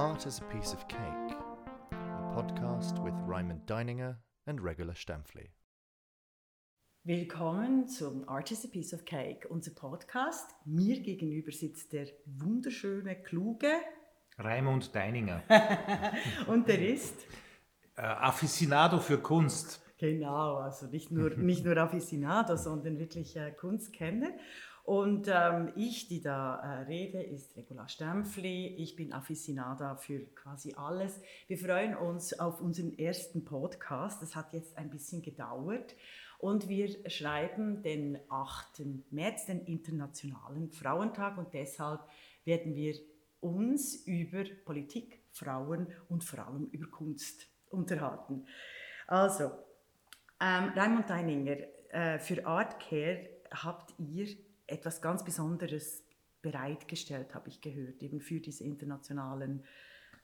Art is a Piece of Cake, a podcast with Raymond Deininger and Regula Stempfli. Willkommen zum Art is a Piece of Cake, unser Podcast. Mir gegenüber sitzt der wunderschöne, kluge Raimund Deininger. und der ist äh, Afficionado für Kunst. Genau, also nicht nur, nicht nur Afficionado, sondern wirklich äh, Kunstkenner. Und ähm, ich, die da äh, rede, ist Regula Stempfli. Ich bin Afficionada für quasi alles. Wir freuen uns auf unseren ersten Podcast. Das hat jetzt ein bisschen gedauert. Und wir schreiben den 8. März, den Internationalen Frauentag. Und deshalb werden wir uns über Politik, Frauen und vor allem über Kunst unterhalten. Also, ähm, Raimund Deininger, äh, für Artcare habt ihr etwas ganz Besonderes bereitgestellt, habe ich gehört, eben für diese internationalen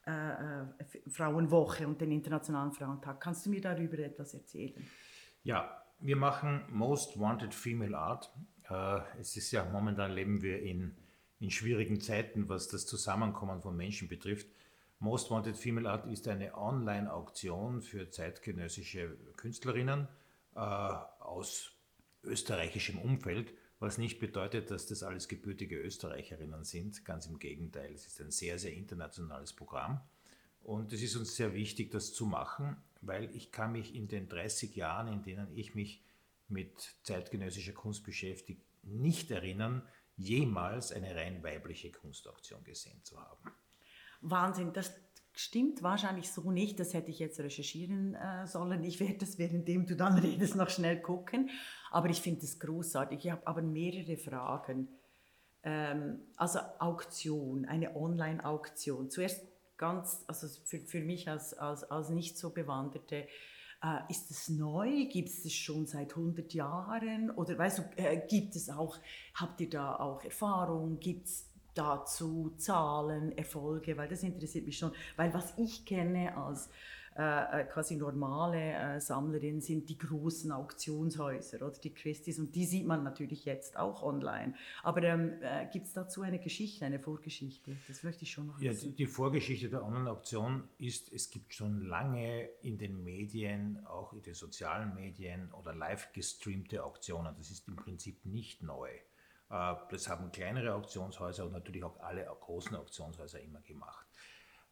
äh, äh Frauenwoche und den Internationalen Frauentag. Kannst du mir darüber etwas erzählen? Ja, wir machen Most Wanted Female Art. Äh, es ist ja momentan leben wir in, in schwierigen Zeiten, was das Zusammenkommen von Menschen betrifft. Most Wanted Female Art ist eine Online-Auktion für zeitgenössische Künstlerinnen äh, aus österreichischem Umfeld was nicht bedeutet, dass das alles gebürtige Österreicherinnen sind. Ganz im Gegenteil, es ist ein sehr, sehr internationales Programm. Und es ist uns sehr wichtig, das zu machen, weil ich kann mich in den 30 Jahren, in denen ich mich mit zeitgenössischer Kunst beschäftige, nicht erinnern, jemals eine rein weibliche Kunstauktion gesehen zu haben. Wahnsinn, das stimmt wahrscheinlich so nicht. Das hätte ich jetzt recherchieren äh, sollen. Ich werde das, währenddem du dann redest, noch schnell gucken. Aber ich finde es großartig. Ich habe aber mehrere Fragen. Ähm, also Auktion, eine Online-Auktion. Zuerst ganz, also für, für mich als, als, als nicht so Bewanderte, äh, ist es neu? Gibt es das schon seit 100 Jahren? Oder weißt du, äh, gibt es auch, habt ihr da auch Erfahrung? Gibt es dazu, Zahlen, Erfolge, weil das interessiert mich schon. Weil was ich kenne als äh, äh, quasi normale äh, Sammlerin sind die großen Auktionshäuser oder die Christie's und die sieht man natürlich jetzt auch online. Aber ähm, äh, gibt es dazu eine Geschichte, eine Vorgeschichte? Das möchte ich schon noch ja, wissen. Die Vorgeschichte der Online-Auktion ist, es gibt schon lange in den Medien, auch in den sozialen Medien oder live gestreamte Auktionen. Das ist im Prinzip nicht neu. Äh, das haben kleinere Auktionshäuser und natürlich auch alle großen Auktionshäuser immer gemacht.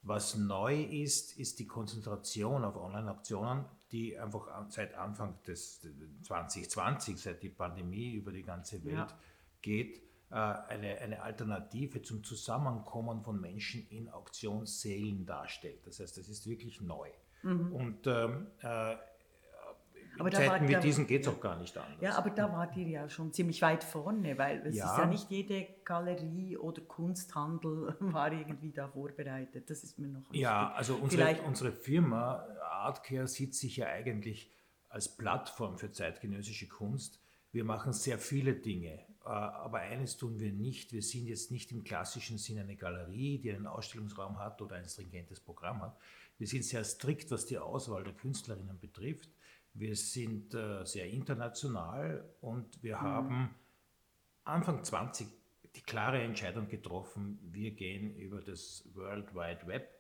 Was neu ist, ist die Konzentration auf Online-Auktionen, die einfach seit Anfang des 2020, seit die Pandemie über die ganze Welt ja. geht, äh, eine, eine Alternative zum Zusammenkommen von Menschen in Auktionssälen darstellt. Das heißt, das ist wirklich neu. Mhm. Und ähm, äh, aber in Zeiten wie diesen geht es auch gar nicht anders. Ja, aber da wart ihr ja schon ziemlich weit vorne, weil es ja. ist ja nicht jede Galerie oder Kunsthandel war irgendwie da vorbereitet. Das ist mir noch wichtig. Ja, also unsere, unsere Firma Artcare sieht sich ja eigentlich als Plattform für zeitgenössische Kunst. Wir machen sehr viele Dinge, äh, aber eines tun wir nicht. Wir sind jetzt nicht im klassischen Sinne eine Galerie, die einen Ausstellungsraum hat oder ein stringentes Programm hat. Wir sind sehr strikt, was die Auswahl der Künstlerinnen betrifft. Wir sind äh, sehr international und wir mhm. haben Anfang 20 die klare Entscheidung getroffen, wir gehen über das World Wide Web,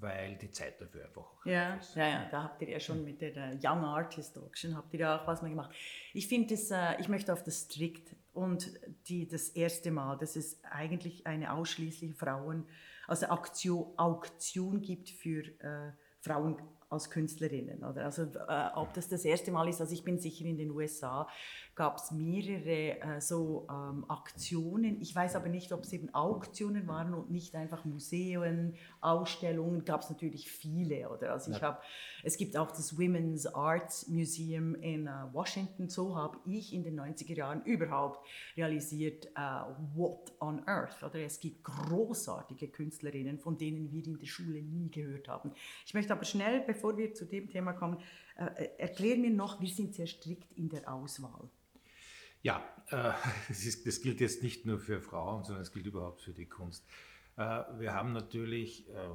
weil die Zeit dafür einfach auch ja, ist. Ja, ja, da habt ihr ja schon mit der Young Artist Auction, habt ihr ja auch was mal gemacht. Ich finde äh, ich möchte auf das strikt und die, das erste Mal, dass es eigentlich eine ausschließliche Frauen, also Auktion, Auktion gibt für äh, Frauen als Künstlerinnen. Oder? Also äh, ob das das erste Mal ist, also ich bin sicher in den USA, gab es mehrere äh, so ähm, Aktionen. Ich weiß aber nicht, ob es eben Auktionen waren und nicht einfach Museen, Ausstellungen, gab es natürlich viele. Oder? Also ich ja. habe, es gibt auch das Women's Arts Museum in uh, Washington. So habe ich in den 90er Jahren überhaupt realisiert, uh, what on earth. Oder? Es gibt großartige Künstlerinnen, von denen wir in der Schule nie gehört haben. Ich möchte aber schnell, bevor wir zu dem Thema kommen, äh, erklären mir noch, wir sind sehr strikt in der Auswahl. Ja, äh, das, ist, das, gilt jetzt nicht nur für Frauen, sondern es gilt überhaupt für die Kunst. Äh, wir haben natürlich äh,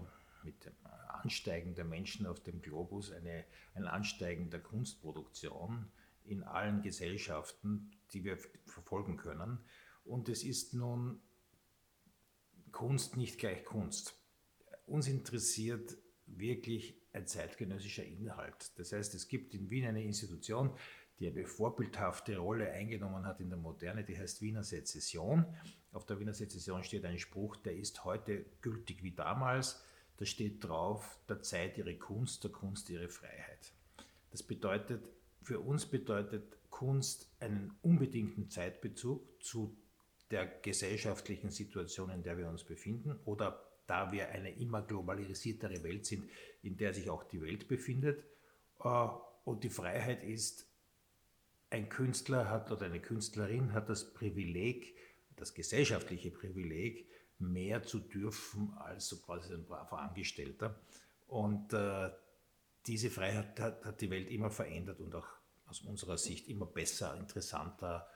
mit dem Ansteigen der Menschen auf dem Globus eine, ein Ansteigen der Kunstproduktion in allen Gesellschaften, die wir verfolgen können. Und es ist nun Kunst nicht gleich Kunst. uns interessiert wirklich ein zeitgenössischer Inhalt. Das heißt, es gibt in Wien eine Institution, die eine vorbildhafte Rolle eingenommen hat in der Moderne, die heißt Wiener Sezession. Auf der Wiener Sezession steht ein Spruch, der ist heute gültig wie damals. Da steht drauf, der Zeit ihre Kunst, der Kunst ihre Freiheit. Das bedeutet, für uns bedeutet Kunst einen unbedingten Zeitbezug zu der gesellschaftlichen Situation, in der wir uns befinden oder da wir eine immer globalisiertere Welt sind, in der sich auch die Welt befindet. Äh, und die Freiheit ist, ein Künstler hat oder eine Künstlerin hat das Privileg, das gesellschaftliche Privileg, mehr zu dürfen als so quasi ein braver Angestellter. Und äh, diese Freiheit hat, hat, die Welt immer verändert und auch aus unserer Sicht immer besser, interessanter,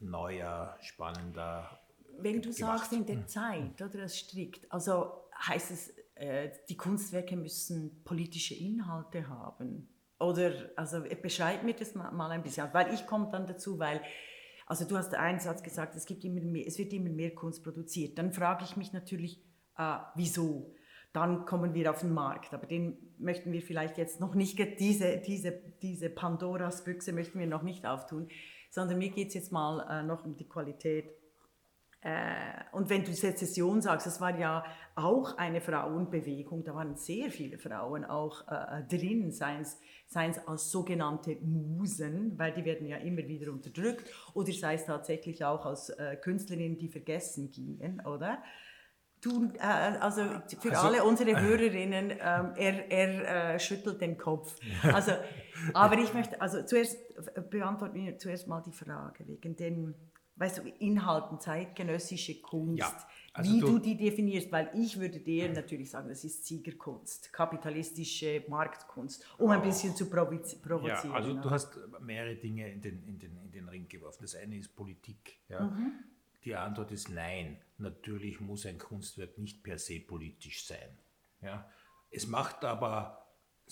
neuer, spannender. Wenn du gemacht. sagst in der hm. Zeit oder das strikt, also heißt es, äh, die Kunstwerke müssen politische Inhalte haben? Oder, also beschreib mir das mal ein bisschen, weil ich komme dann dazu, weil, also du hast einen Satz gesagt, es, gibt immer mehr, es wird immer mehr Kunst produziert. Dann frage ich mich natürlich, äh, wieso? Dann kommen wir auf den Markt, aber den möchten wir vielleicht jetzt noch nicht, diese, diese, diese Pandoras Büchse möchten wir noch nicht auftun, sondern mir geht es jetzt mal äh, noch um die Qualität äh, und wenn du Sezession sagst, das war ja auch eine Frauenbewegung, da waren sehr viele Frauen auch äh, drin, seien es, als sogenannte Musen, weil die werden ja immer wieder unterdrückt, oder sei es tatsächlich auch als äh, Künstlerinnen, die vergessen gingen, oder? Du, äh, also für also, alle unsere Hörerinnen, ähm, er, er äh, schüttelt den Kopf. Also, aber ich möchte, also zuerst beantworten wir zuerst mal die Frage wegen den weißt du, Inhalten, zeitgenössische Kunst, ja, also wie du, du, die definierst, weil ich würde dir natürlich sagen, das ist Siegerkunst, kapitalistische Marktkunst, um ein bisschen zu provozieren. Ja, also du hast mehrere Dinge in den, in den, in den Ring geworfen. Das eine ist Politik. Ja. Mhm. Die Antwort ist nein. Natürlich muss ein Kunstwerk nicht per se politisch sein. Ja. Es macht aber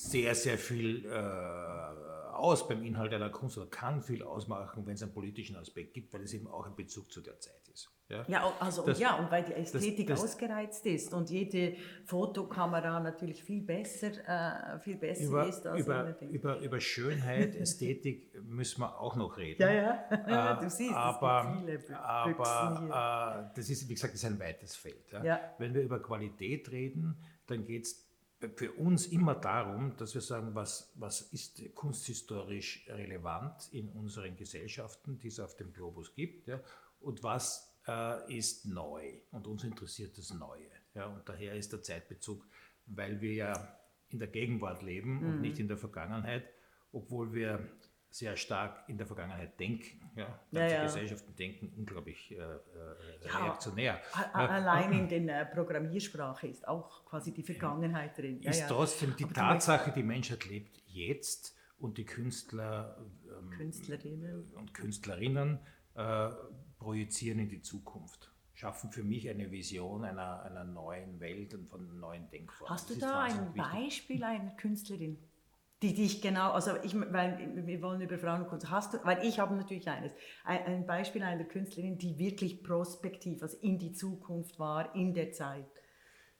sehr, sehr viel äh, aus beim Inhalt einer Kunst oder kann viel ausmachen, wenn es einen politischen Aspekt gibt, weil es eben auch ein Bezug zu der Zeit ist. Ja, ja, also, das, ja und weil die Ästhetik das, das, ausgereizt ist und jede Fotokamera natürlich viel besser, äh, viel besser über, ist als über, über, über Schönheit, Ästhetik müssen wir auch noch reden. Ja, ja, äh, du siehst, aber, es gibt viele aber äh, das ist, wie gesagt, ist ein weites Feld. Ja. Ja. Wenn wir über Qualität reden, dann geht es für uns immer darum, dass wir sagen, was, was ist kunsthistorisch relevant in unseren Gesellschaften, die es auf dem Globus gibt, ja, und was äh, ist neu. Und uns interessiert das Neue. Ja, und daher ist der Zeitbezug, weil wir ja in der Gegenwart leben mhm. und nicht in der Vergangenheit, obwohl wir sehr stark in der Vergangenheit denken. Ja? Ganze ja, ja. Gesellschaften denken unglaublich äh, äh ja, reaktionär. Allein in der äh, Programmiersprache ist auch quasi die Vergangenheit drin. Ist trotzdem die Aber Tatsache, die Menschheit lebt jetzt und die Künstler ähm, Künstlerinnen. und Künstlerinnen äh, projizieren in die Zukunft. Schaffen für mich eine Vision einer, einer neuen Welt und von neuen Denkformen. Hast du da ein Beispiel einer Künstlerin? Die dich genau, also ich, weil wir wollen über Frauenkunst, hast du, weil ich habe natürlich eines, ein, ein Beispiel einer Künstlerin, die wirklich prospektiv, also in die Zukunft war, in der Zeit.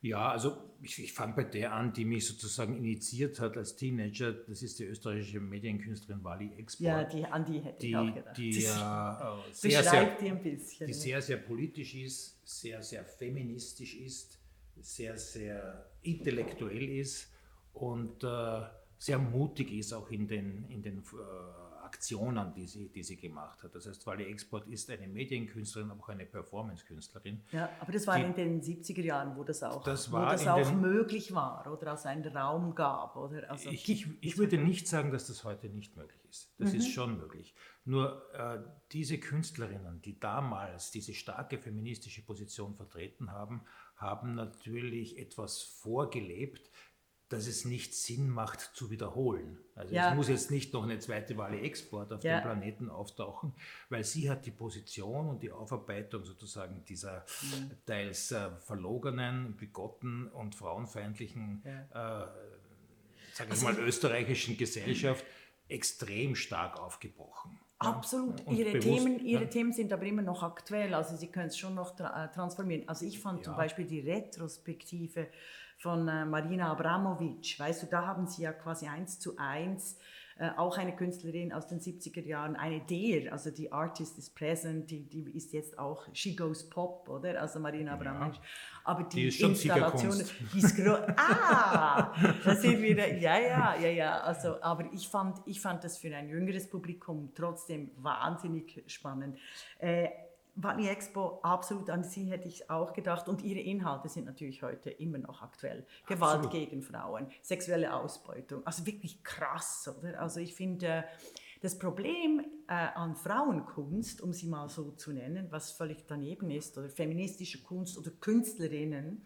Ja, also ich, ich fange bei der an, die mich sozusagen initiiert hat als Teenager. Das ist die österreichische Medienkünstlerin Wally Export. Ja, die, an die hätte die, ich auch gedacht. Die, äh, sehr, sehr, die, ein bisschen, die sehr, sehr politisch ist, sehr, sehr feministisch ist, sehr, sehr intellektuell ist und äh, sehr mutig ist auch in den, in den äh, Aktionen, die sie, die sie gemacht hat. Das heißt, Wally Export ist eine Medienkünstlerin, aber auch eine Performance-Künstlerin. Ja, aber das war die, in den 70er Jahren, wo das auch, das wo das auch den, möglich war oder als einen Raum gab. Oder also ich, ich, ich würde nicht sagen, dass das heute nicht möglich ist. Das mhm. ist schon möglich. Nur äh, diese Künstlerinnen, die damals diese starke feministische Position vertreten haben, haben natürlich etwas vorgelebt, dass es nicht Sinn macht zu wiederholen. Also ja. es muss jetzt nicht noch eine zweite Wale Export auf ja. dem Planeten auftauchen, weil sie hat die Position und die Aufarbeitung sozusagen dieser mhm. teils äh, verlogenen, bigotten und frauenfeindlichen, ja. äh, sage ich also mal, österreichischen Gesellschaft extrem stark aufgebrochen. Absolut. Ihre, Themen, ihre ja. Themen sind aber immer noch aktuell, also Sie können es schon noch tra äh, transformieren. Also ich fand ja. zum Beispiel die Retrospektive von äh, Marina Abramovic, weißt du, da haben Sie ja quasi eins zu eins äh, auch eine Künstlerin aus den 70er Jahren, eine der, also die Artist is Present, die, die ist jetzt auch She Goes Pop, oder? Also Marina Abramovic. Ja. Aber die, die Installation, die ist groß. Ah, da sind wir, ja, ja, ja, ja. Also, aber ich fand, ich fand das für ein jüngeres Publikum trotzdem wahnsinnig spannend. Äh, Bali Expo, absolut an sie hätte ich auch gedacht. Und ihre Inhalte sind natürlich heute immer noch aktuell. Gewalt absolut. gegen Frauen, sexuelle Ausbeutung. Also wirklich krass, oder? Also ich finde, das Problem äh, an Frauenkunst, um sie mal so zu nennen, was völlig daneben ist, oder feministische Kunst oder Künstlerinnen,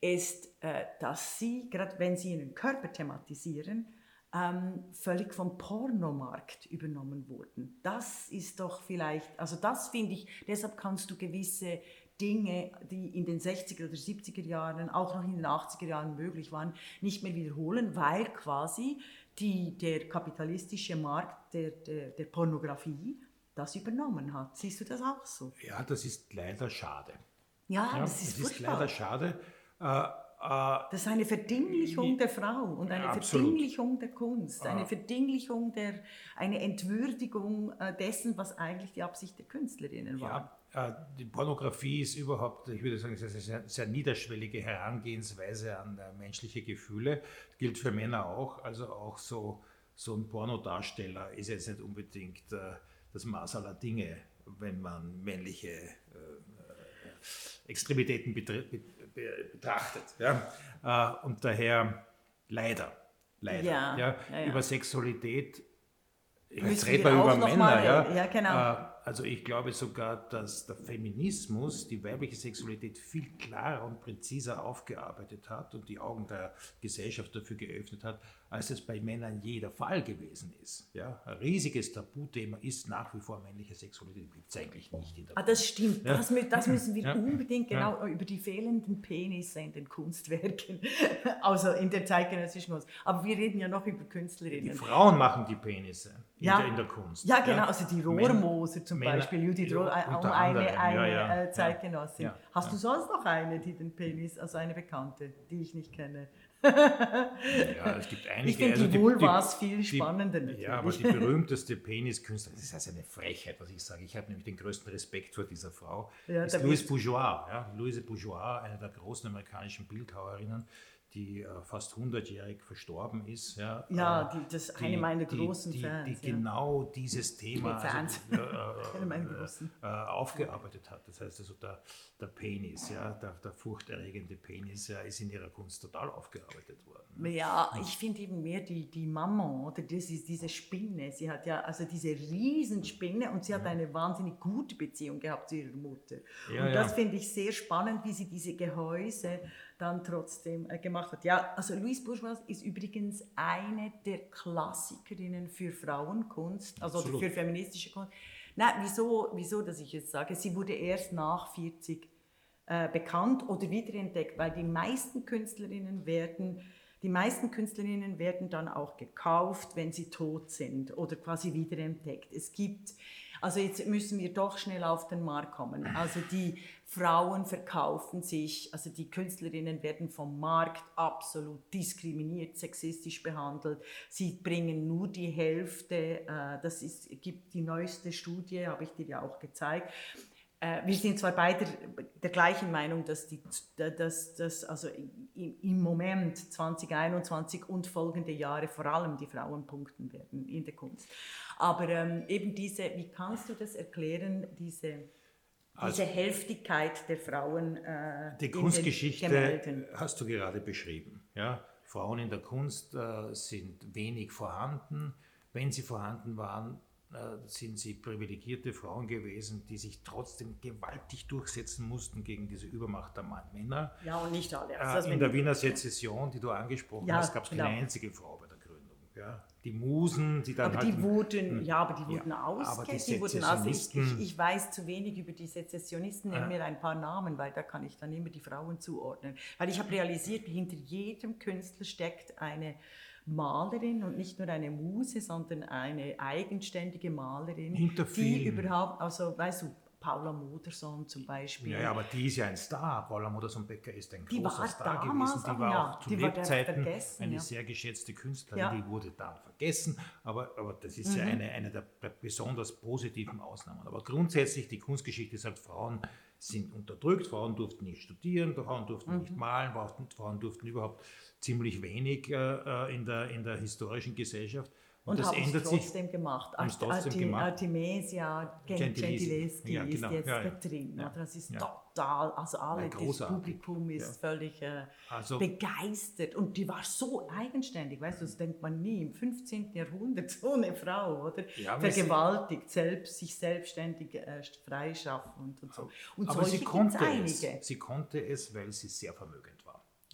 ist, äh, dass sie, gerade wenn sie ihren Körper thematisieren, ähm, völlig vom Pornomarkt übernommen wurden. Das ist doch vielleicht, also das finde ich, deshalb kannst du gewisse Dinge, die in den 60er oder 70er Jahren, auch noch in den 80er Jahren möglich waren, nicht mehr wiederholen, weil quasi die, der kapitalistische Markt der, der, der Pornografie das übernommen hat. Siehst du das auch so? Ja, das ist leider schade. Ja, ja das ist, das ist leider schade. Äh, das ist eine Verdinglichung der Frau und eine Absolut. Verdinglichung der Kunst, eine Verdinglichung der, eine Entwürdigung äh, dessen, was eigentlich die Absicht der Künstlerinnen war. Ja, äh, die Pornografie ist überhaupt, ich würde sagen, eine sehr, sehr niederschwellige Herangehensweise an menschliche Gefühle. Das gilt für Männer auch. Also auch so, so ein Pornodarsteller ist jetzt nicht unbedingt das Maß aller Dinge, wenn man männliche Extremitäten betrachtet. Ja? Äh, und daher leider, leider, ja, ja, ja über Sexualität, jetzt reden wir über Männer, ja, ja genau. Äh, also ich glaube sogar, dass der Feminismus die weibliche Sexualität viel klarer und präziser aufgearbeitet hat und die Augen der Gesellschaft dafür geöffnet hat, als es bei Männern je der Fall gewesen ist. Ja, ein riesiges Tabuthema ist nach wie vor männliche Sexualität, gibt es eigentlich nicht in der Ah, das stimmt, ja. das, das, müssen wir ja. unbedingt genau über die fehlenden Penisse in den Kunstwerken, also in der zeitgenössischen Kunst. Aber wir reden ja noch über Künstlerinnen. Die Frauen machen die Penisse in, ja. der, in der Kunst. Ja, genau, also die Rohrmoser zum Männer, Beispiel, Judith Rohr, äh, um eine, eine ja, ja. Äh, Zeitgenossin. Ja, Hast du sonst noch eine, die den Penis, also eine Bekannte, die ich nicht kenne? Ja, es gibt einige. Ich finde also die Vulvas viel spannender natürlich. Ja, aber die berühmteste Peniskünstlerin, das ist also eine Frechheit, was ich sage. Ich habe nämlich den größten Respekt vor dieser Frau. Ja, ist Louise Bourgeois. Ja, Louise Bourgeois, eine der großen amerikanischen Bildhauerinnen, die äh, fast 100-jährig verstorben ist. Ja, ja äh, die, das ist eine meiner großen die, Fans. Die, die ja. genau dieses Thema also, äh, äh, aufgearbeitet hat. Das heißt also, der, der Penis, ja, der, der furchterregende Penis, ja, ist in ihrer Kunst total aufgearbeitet worden. Ja, ich finde eben mehr die, die Maman oder das ist diese Spinne. Sie hat ja also diese Riesenspinne und sie hat eine wahnsinnig gute Beziehung gehabt zu ihrer Mutter. Ja, und das ja. finde ich sehr spannend, wie sie diese Gehäuse dann trotzdem äh, gemacht hat. Ja, also Louise Bourgeois ist übrigens eine der Klassikerinnen für Frauenkunst, also für feministische Kunst. Nein, wieso, wieso, dass ich jetzt sage, sie wurde erst nach 40 äh, bekannt oder wiederentdeckt, weil die meisten Künstlerinnen werden die meisten Künstlerinnen werden dann auch gekauft, wenn sie tot sind oder quasi wiederentdeckt. Es gibt also jetzt müssen wir doch schnell auf den Markt kommen. Also die Frauen verkaufen sich, also die Künstlerinnen werden vom Markt absolut diskriminiert, sexistisch behandelt. Sie bringen nur die Hälfte, äh, das ist, gibt die neueste Studie, habe ich dir ja auch gezeigt. Äh, wir sind zwar beide der gleichen Meinung, dass, die, dass, dass also im Moment 2021 und folgende Jahre vor allem die Frauen punkten werden in der Kunst. Aber ähm, eben diese, wie kannst du das erklären, diese, also, diese Hälftigkeit der Frauen? Äh, die Kunstgeschichte hast du gerade beschrieben. Ja? Frauen in der Kunst äh, sind wenig vorhanden. Wenn sie vorhanden waren, äh, sind sie privilegierte Frauen gewesen, die sich trotzdem gewaltig durchsetzen mussten gegen diese Übermacht der Männer. Ja, und nicht alle. Also in der Wiener Sezession, die du angesprochen ja, hast, gab es genau. keine einzige Frau bei der Gründung. Ja die Musen, die dann aber halt... Die wurden, ja, aber die wurden ja, ausgesetzt. Die wurden, also ich, ich, ich, weiß zu wenig über die Sezessionisten, nenn mir ein paar Namen, weil da kann ich dann immer die Frauen zuordnen. Weil ich habe realisiert, hinter jedem Künstler steckt eine Malerin und nicht nur eine Muse, sondern eine eigenständige Malerin, Hinter die überhaupt, also weißt du, Paula Modersohn zum Beispiel. Ja, ja, aber die ist ja ein Star. Paula Modersohn-Becker ist ein Die großer Star gewesen. Die war ja, auch zu Lebzeiten eine ja. sehr geschätzte Künstlerin. Ja. Mhm. Die wurde dann vergessen. Aber, aber das ist ja eine, eine der besonders positiven Ausnahmen. Aber grundsätzlich, die Kunstgeschichte sagt, Frauen sind unterdrückt. Frauen durften nicht studieren, Frauen durften Mhm. nicht malen, Frauen, Frauen durften überhaupt ziemlich wenig äh, äh, in, der, in der historischen Gesellschaft. Und das haben es ändert sich. trotzdem gemacht. Trotzdem Arti-. Artemisia Gen- Gentileschi. Ja, genau. ist jetzt Ja, ja. da drin. Ja. Das ist total, also alle, das. Publikum ist völlig äh, Also- begeistert. Und die war so eigenständig, weißt du, das denkt man nie. Im 15. Jahrhundert so eine Frau, oder? Vergewaltigt, selbst, sich selbstständig äh, freischaffend und so. Und Aber sie konnte es. Sie konnte es, weil sie sehr vermögend.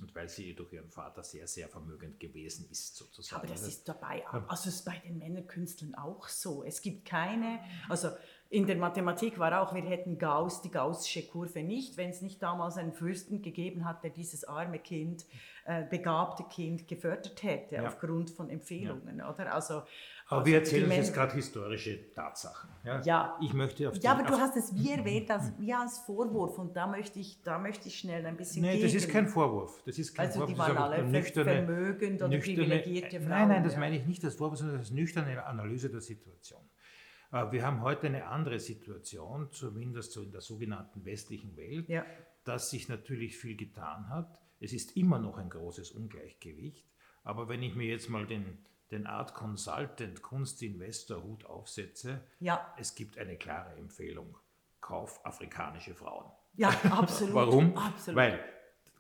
Und weil sie durch ihren Vater sehr, sehr vermögend gewesen ist, sozusagen. Aber das Also- ist dabei, also es ist bei den Männerkünstlern auch so. Es gibt keine, also in der Mathematik war auch, wir hätten Gauss, die gaussische Kurve nicht, wenn es nicht damals einen Fürsten gegeben hat, der dieses arme Kind, äh, begabte Kind gefördert hätte, Ja. aufgrund von Empfehlungen, oder? Also, Aber also wir erzählen uns jetzt gerade historische Tatsachen. Ja, Ja. Ich möchte auf Ja, aber du hast es wie erwähnt, als, wie als Vorwurf und da möchte ich, da möchte ich schnell ein bisschen Nein, das ist kein Vorwurf. Das ist kein Also Vorwurf. die waren alle ver- vermögend oder privilegierte Frauen, Nein, nein, das ja. meine ich nicht als Vorwurf, sondern als nüchterne Analyse der Situation. Äh, Wir haben heute eine andere Situation, zumindest so in der sogenannten westlichen Welt, Ja. dass sich natürlich viel getan hat. Es ist immer noch ein großes Ungleichgewicht. Aber wenn ich mir jetzt mal den, den Art Consultant, Kunstinvestor Hut aufsetze, Ja. es gibt eine klare Empfehlung. Kauf afrikanische Frauen. Ja, absolut. Warum? Absolut. Weil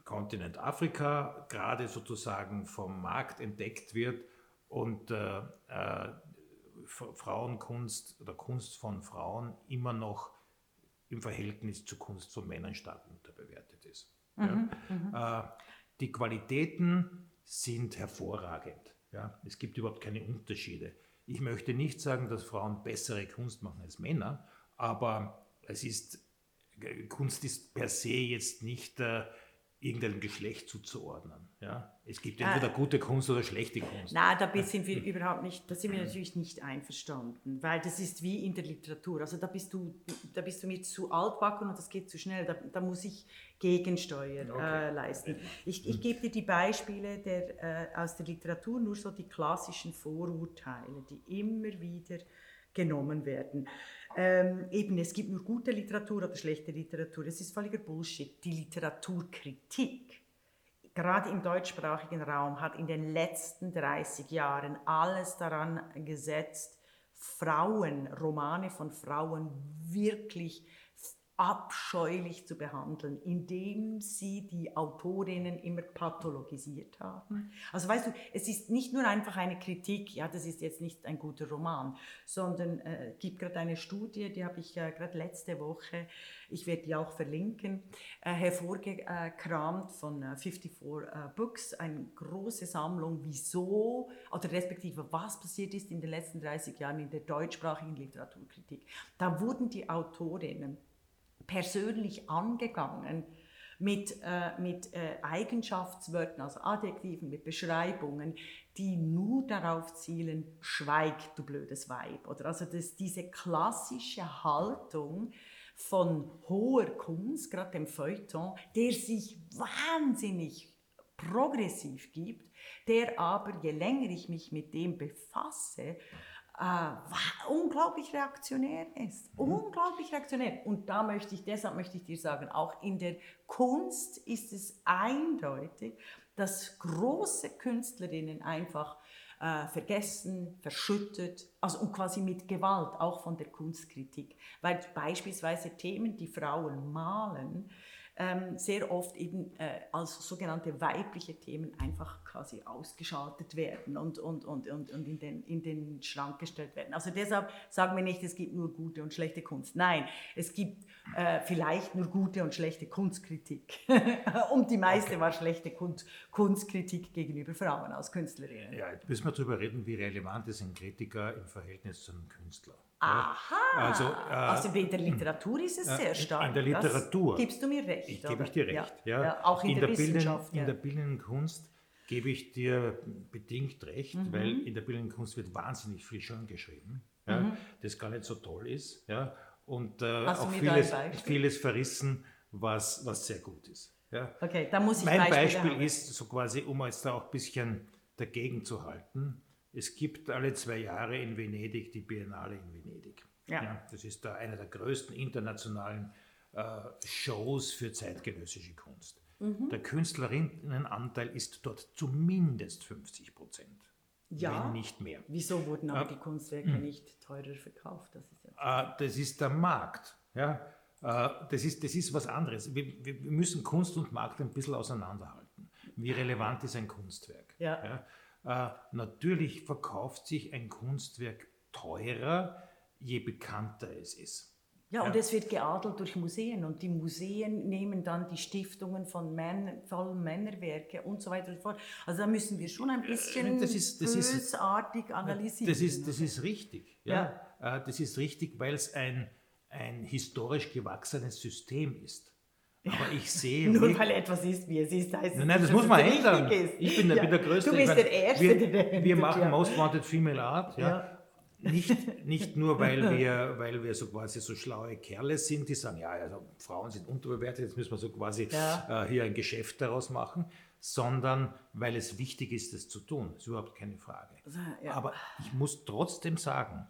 Kontinent Afrika gerade sozusagen vom Markt entdeckt wird und äh, äh, Frauenkunst oder Kunst von Frauen immer noch im Verhältnis zur Kunst von Männern stark unterbewertet ist. ja. Äh, die Qualitäten sind hervorragend. Ja. Es gibt überhaupt keine Unterschiede. Ich möchte nicht sagen, dass Frauen bessere Kunst machen als Männer, aber es ist, Kunst ist per se jetzt nicht äh, irgendeinem Geschlecht zuzuordnen. Ja. Es gibt entweder gute Kunst oder schlechte Kunst. Nein, da sind wir überhaupt nicht, da sind wir natürlich nicht einverstanden, weil das ist wie in der Literatur. Also da bist du, da bist du mir zu altbacken und das geht zu schnell. Da, da muss ich Gegensteuer Okay. äh, leisten. Ich, ich gebe dir die Beispiele der, äh, aus der Literatur, nur so die klassischen Vorurteile, die immer wieder genommen werden. Ähm, eben, es gibt nur gute Literatur oder schlechte Literatur. Das ist völliger Bullshit. Die Literaturkritik gerade im deutschsprachigen Raum hat in den letzten 30 Jahren alles daran gesetzt, Frauen, Romane von Frauen wirklich abscheulich zu behandeln, indem sie die Autorinnen immer pathologisiert haben. Also weißt du, es ist nicht nur einfach eine Kritik, ja, das ist jetzt nicht ein guter Roman, sondern äh, gibt gerade eine Studie, die habe ich äh, gerade letzte Woche, ich werde die auch verlinken, äh, hervorgekramt von äh, 54 äh, Books, eine große Sammlung, wieso oder respektive was passiert ist in den letzten 30 Jahren in der deutschsprachigen Literaturkritik. Da wurden die Autorinnen persönlich angegangen mit, äh, mit äh, Eigenschaftswörtern, also Adjektiven, mit Beschreibungen, die nur darauf zielen, schweig, du blödes Weib. Oder also das, diese klassische Haltung von hoher Kunst, gerade dem Feuilleton, der sich wahnsinnig progressiv gibt, der aber, je länger ich mich mit dem befasse, äh, unglaublich reaktionär ist. Unglaublich reaktionär. Und da möchte ich, deshalb möchte ich dir sagen, auch in der Kunst ist es eindeutig, dass große Künstlerinnen einfach äh, vergessen, verschüttet, also und quasi mit Gewalt, auch von der Kunstkritik. Weil beispielsweise Themen, die Frauen malen, ähm, sehr oft eben äh, als sogenannte weibliche Themen einfach quasi ausgeschaltet werden und, und, und, und, und in, den, in den Schrank gestellt werden. Also deshalb sagen wir nicht, es gibt nur gute und schlechte Kunst. Nein, es gibt äh, vielleicht nur gute und schlechte Kunstkritik. und die meiste war schlechte Kunst, Kunstkritik gegenüber Frauen als Künstlerinnen. Ja, jetzt müssen wir darüber reden, wie relevant ist ein Kritiker im Verhältnis zu einem Künstler. Aha! Also, äh, also in der Literatur ist es sehr in stark. der Literatur. Das gibst du mir recht. Ich gebe ich dir recht. Ja, Ja, auch in, der, bildenden, Wissenschaft. in ja. der bildenden Kunst gebe ich dir bedingt recht, mhm. weil in der bildenden Kunst wird wahnsinnig viel schön geschrieben, ja, mhm. das gar nicht so toll ist. Ja, und äh, auch vieles, vieles verrissen, was, was sehr gut ist. Ja. Okay, da muss ich Mein Beispiel haben. ist so quasi, um jetzt da auch ein bisschen dagegen zu halten, es gibt alle zwei Jahre in Venedig die Biennale in Venedig. Ja. ja das ist da einer der größten internationalen äh, Shows für zeitgenössische Kunst. Mhm. Der Künstlerinnenanteil ist dort zumindest 50 Prozent. Ja. Wenn nicht mehr. Wieso wurden aber äh, die Kunstwerke mh. nicht teurer verkauft? Das ist, ja äh, das ist der Markt. Ja? Äh, das, ist, das ist was anderes. Wir, wir, müssen Kunst und Markt ein bisschen auseinanderhalten. Wie relevant ist ein Kunstwerk? Ja. ja? Äh, natürlich verkauft sich ein Kunstwerk teurer, je bekannter es ist. Ja, und es wird geadelt durch Museen und die Museen nehmen dann die Stiftungen von Männer, von Männerwerke und so weiter und so fort. Also da müssen wir schon ein äh, bisschen das ist, das bösartig analysieren. Das ist, das ist richtig. Ja. ja. Äh, das ist richtig, weil es ein, ein historisch gewachsenes System ist. Aber ich sehe. Nur weil etwas ist, wie es ist, heißt Nein, nein das muss man ändern. Ich bin, ja. bin, der Größte. Du bist der Erste, wir, der Wir machen ja. Most Wanted Female Art. Ja. Ja. Nicht, nicht nur, weil wir, weil wir so quasi so schlaue Kerle sind, die sagen, ja, also Frauen sind unterbewertet, jetzt müssen wir so quasi ja. äh, hier ein Geschäft daraus machen, sondern weil es wichtig ist, das zu tun. Das ist überhaupt keine Frage. Also, ja. Aber ich muss trotzdem sagen,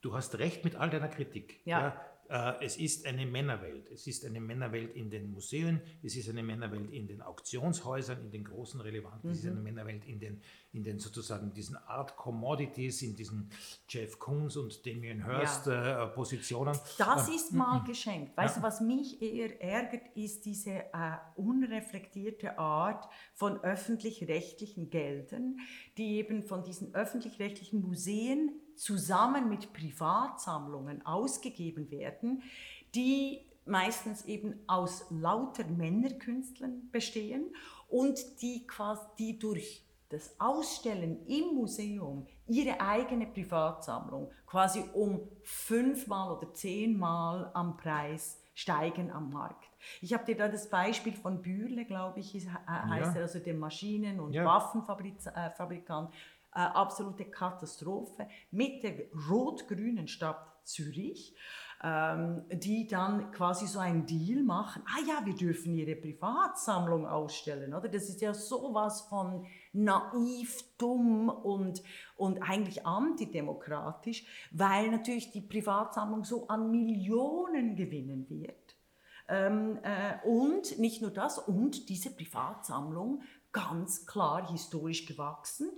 du hast recht mit all deiner Kritik. Ja. Äh, es ist eine Männerwelt. Es ist eine Männerwelt in den Museen, es ist eine Männerwelt in den Auktionshäusern, in den großen Relevanten, mhm. es ist eine mhm. Männerwelt in den, in den sozusagen diesen Art Commodities, in diesen Jeff Koons und Damien Hirst ja. äh, Positionen. Das äh, ist mal mhm. geschenkt. Weißt ja. du, was mich eher ärgert, ist diese äh, unreflektierte Art von öffentlich-rechtlichen Geldern, die eben von diesen öffentlich-rechtlichen Museen zusammen mit Privatsammlungen ausgegeben werden, die meistens eben aus lauter Männerkünstlern bestehen und die, quasi, die durch das Ausstellen im Museum ihre eigene Privatsammlung quasi um fünfmal oder zehnmal am Preis steigen am Markt. Ich habe dir da das Beispiel von Bürle, glaube ich, heißt ja. er, also dem Maschinen- und ja. Waffenfabrikant, äh, absolute Katastrophe mit der rot-grünen Stadt Zürich, ähm, die dann quasi so einen Deal machen. Ah ja, wir dürfen ihre Privatsammlung ausstellen, oder? Das ist ja sowas von naiv, dumm und, und eigentlich antidemokratisch, weil natürlich die Privatsammlung so an Millionen gewinnen wird. Ähm, äh, und nicht nur das, und diese Privatsammlung ganz klar historisch gewachsen,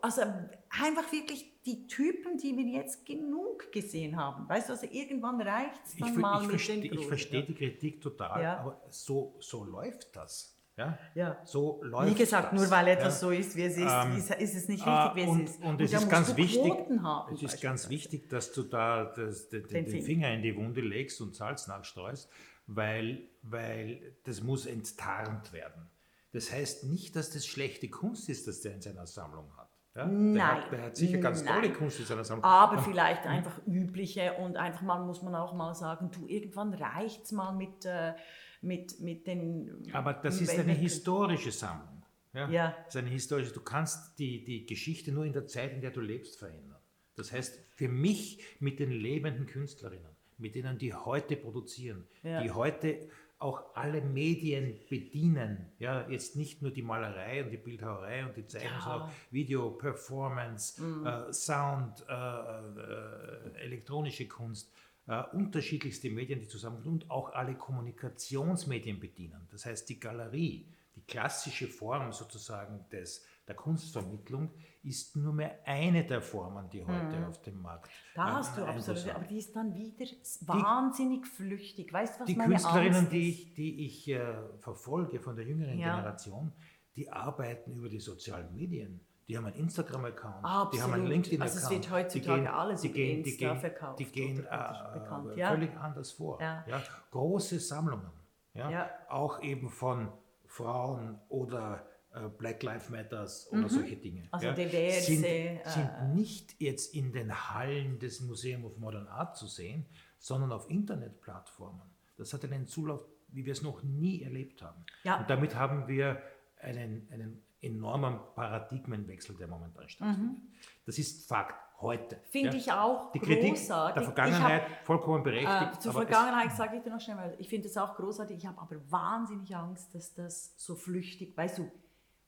also einfach wirklich die Typen, die wir jetzt genug gesehen haben. Weißt du, also irgendwann reicht es dann ich, mal ich mit den Ich verstehe die Kritik total, ja. aber so, so läuft das. Ja? ja. So läuft Wie gesagt, das. nur weil etwas ja. so ist, wie es ist, ähm, ist, ist, es nicht richtig, wie und, es ist. Und, es ist ganz wichtig, haben, es ist ganz wichtig, dass du da das, den, den, den Finger in die Wunde legst und Salz nachstreust, weil, weil das muss enttarnt werden. Das heißt nicht, dass das schlechte Kunst ist, das der in seiner Sammlung hat. Ja? Nein. Der hat, der hat sicher ganz Nein. tolle Kunst in seiner Sammlung. Aber vielleicht einfach übliche und einfach mal muss man auch mal sagen, du, irgendwann reicht es mal mit, äh, mit, mit den... Aber das ist eine historische Sammlung. Ja? ja. Das ist eine historische, du kannst die, die Geschichte nur in der Zeit, in der du lebst, verändern. Das heißt, für mich mit den lebenden Künstlerinnen, mit denen die heute produzieren, ja. die heute auch alle Medien bedienen. Ja, jetzt nicht nur die Malerei und die Bildhauerei und die Zeichnung, ja. sondern Video, Performance, mhm. äh, Sound, äh, äh, elektronische Kunst, äh, unterschiedlichste Medien, die zusammenkommen und auch alle Kommunikationsmedien bedienen. Das heißt, die Galerie, die klassische Form sozusagen des der Kunstvermittlung ist nur mehr eine der Formen, die heute mhm. auf dem Markt Da hast du absolut, aber die ist dann wieder wahnsinnig die, flüchtig. Weißt du, was Die meine Künstlerinnen, Angst die ich, die ich äh, verfolge von der jüngeren ja. Generation, die arbeiten über die sozialen Medien. Die haben einen Instagram-Account, die haben einen LinkedIn-Account. Also es wird heutzutage die gehen, alles die gehen, die gehen, verkauft. Die gehen äh, ja. völlig anders vor. Ja. ja. Große Sammlungen, ja? auch eben von Frauen oder äh, Black Lives Matters oder mhm. solche Dinge. Also ja, diverse, sind, äh, sind nicht jetzt in den Hallen des Museum of Modern Art zu sehen, sondern auf Internetplattformen. Das hat einen Zulauf, wie wir es noch nie erlebt haben. Ja. Und damit haben wir einen, einen enormen Paradigmenwechsel, der momentan stattfindet. Mhm. Das ist Fakt heute. Finde ja? ich auch Die Kritik großartig. der Vergangenheit hab, vollkommen berechtigt. Äh, zur Vergangenheit sage ich dir noch schnell, weil ich finde es auch großartig. Ich habe aber wahnsinnig Angst, dass das so flüchtig, weißt du,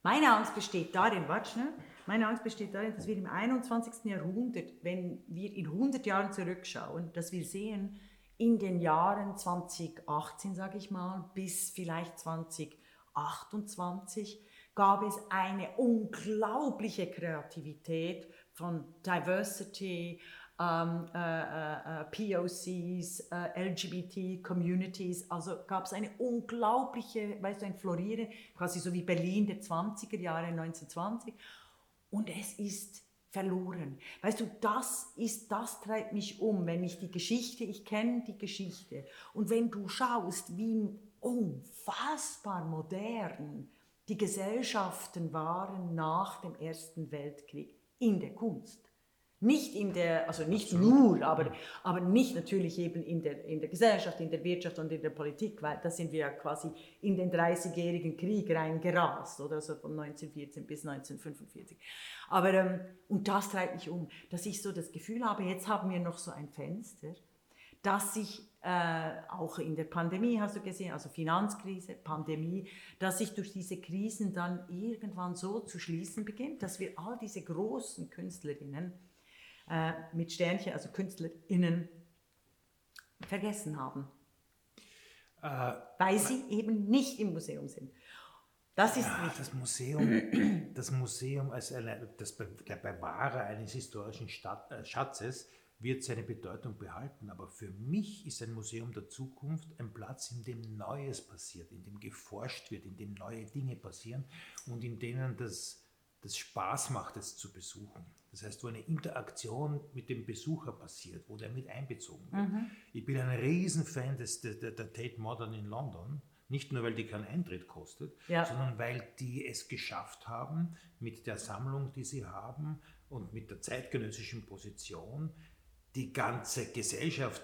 meine Angst besteht darin, warte schnell, meine Angst besteht darin, dass wir im 21. Jahrhundert, wenn wir in 100 Jahren zurückschauen, dass wir sehen, in den Jahren 2018, sage ich mal, bis vielleicht 2028, gab es eine unglaubliche Kreativität von Diversity, ähm, äh, äh, äh POCs, äh, LGBT-Communities. Also gab es eine unglaubliche, weißt du, ein Florieren, quasi so wie Berlin der 20er Jahre 1920. Und es ist verloren. Weißt du, das ist, das treibt mich um, wenn ich die Geschichte, ich kenne die Geschichte. Und wenn du schaust, wie unfassbar modern die Gesellschaften waren nach dem Ersten Weltkrieg in der Kunst. Nicht in der, also nicht nur, aber, aber nicht natürlich eben in der, in der Gesellschaft, in der Wirtschaft und in der Politik, weil da sind wir ja quasi in den 30-jährigen Krieg reingerast, oder? So von 1914 bis 1945. Aber, ähm, und das treibt mich um, dass ich so das Gefühl habe, jetzt haben wir noch so ein Fenster, dass sich äh, auch in der Pandemie, hast du gesehen, also Finanzkrise, Pandemie, dass sich durch diese Krisen dann irgendwann so zu schließen beginnt, dass wir all diese großen Künstlerinnen äh, mit Sternchen, also KünstlerInnen, vergessen haben. Äh, weil sie eben nicht im Museum sind. Das ist ja, das Museum, das Museum als eine, das, der Bewahrer eines historischen Stadt, äh, Schatzes wird seine Bedeutung behalten. Aber für mich ist ein Museum der Zukunft ein Platz, in dem Neues passiert, in dem geforscht wird, in dem neue Dinge passieren und in denen das, das Spaß macht, es zu besuchen. Das heißt, wo eine Interaktion mit dem Besucher passiert, wo der mit einbezogen wird. Mhm. Ich bin ein Riesenfan des, der, der Tate Modern in London. Nicht nur, weil die keinen Eintritt kostet, ja. sondern weil die es geschafft haben, mit der Sammlung, die sie haben und mit der zeitgenössischen Position, die ganze Gesellschaft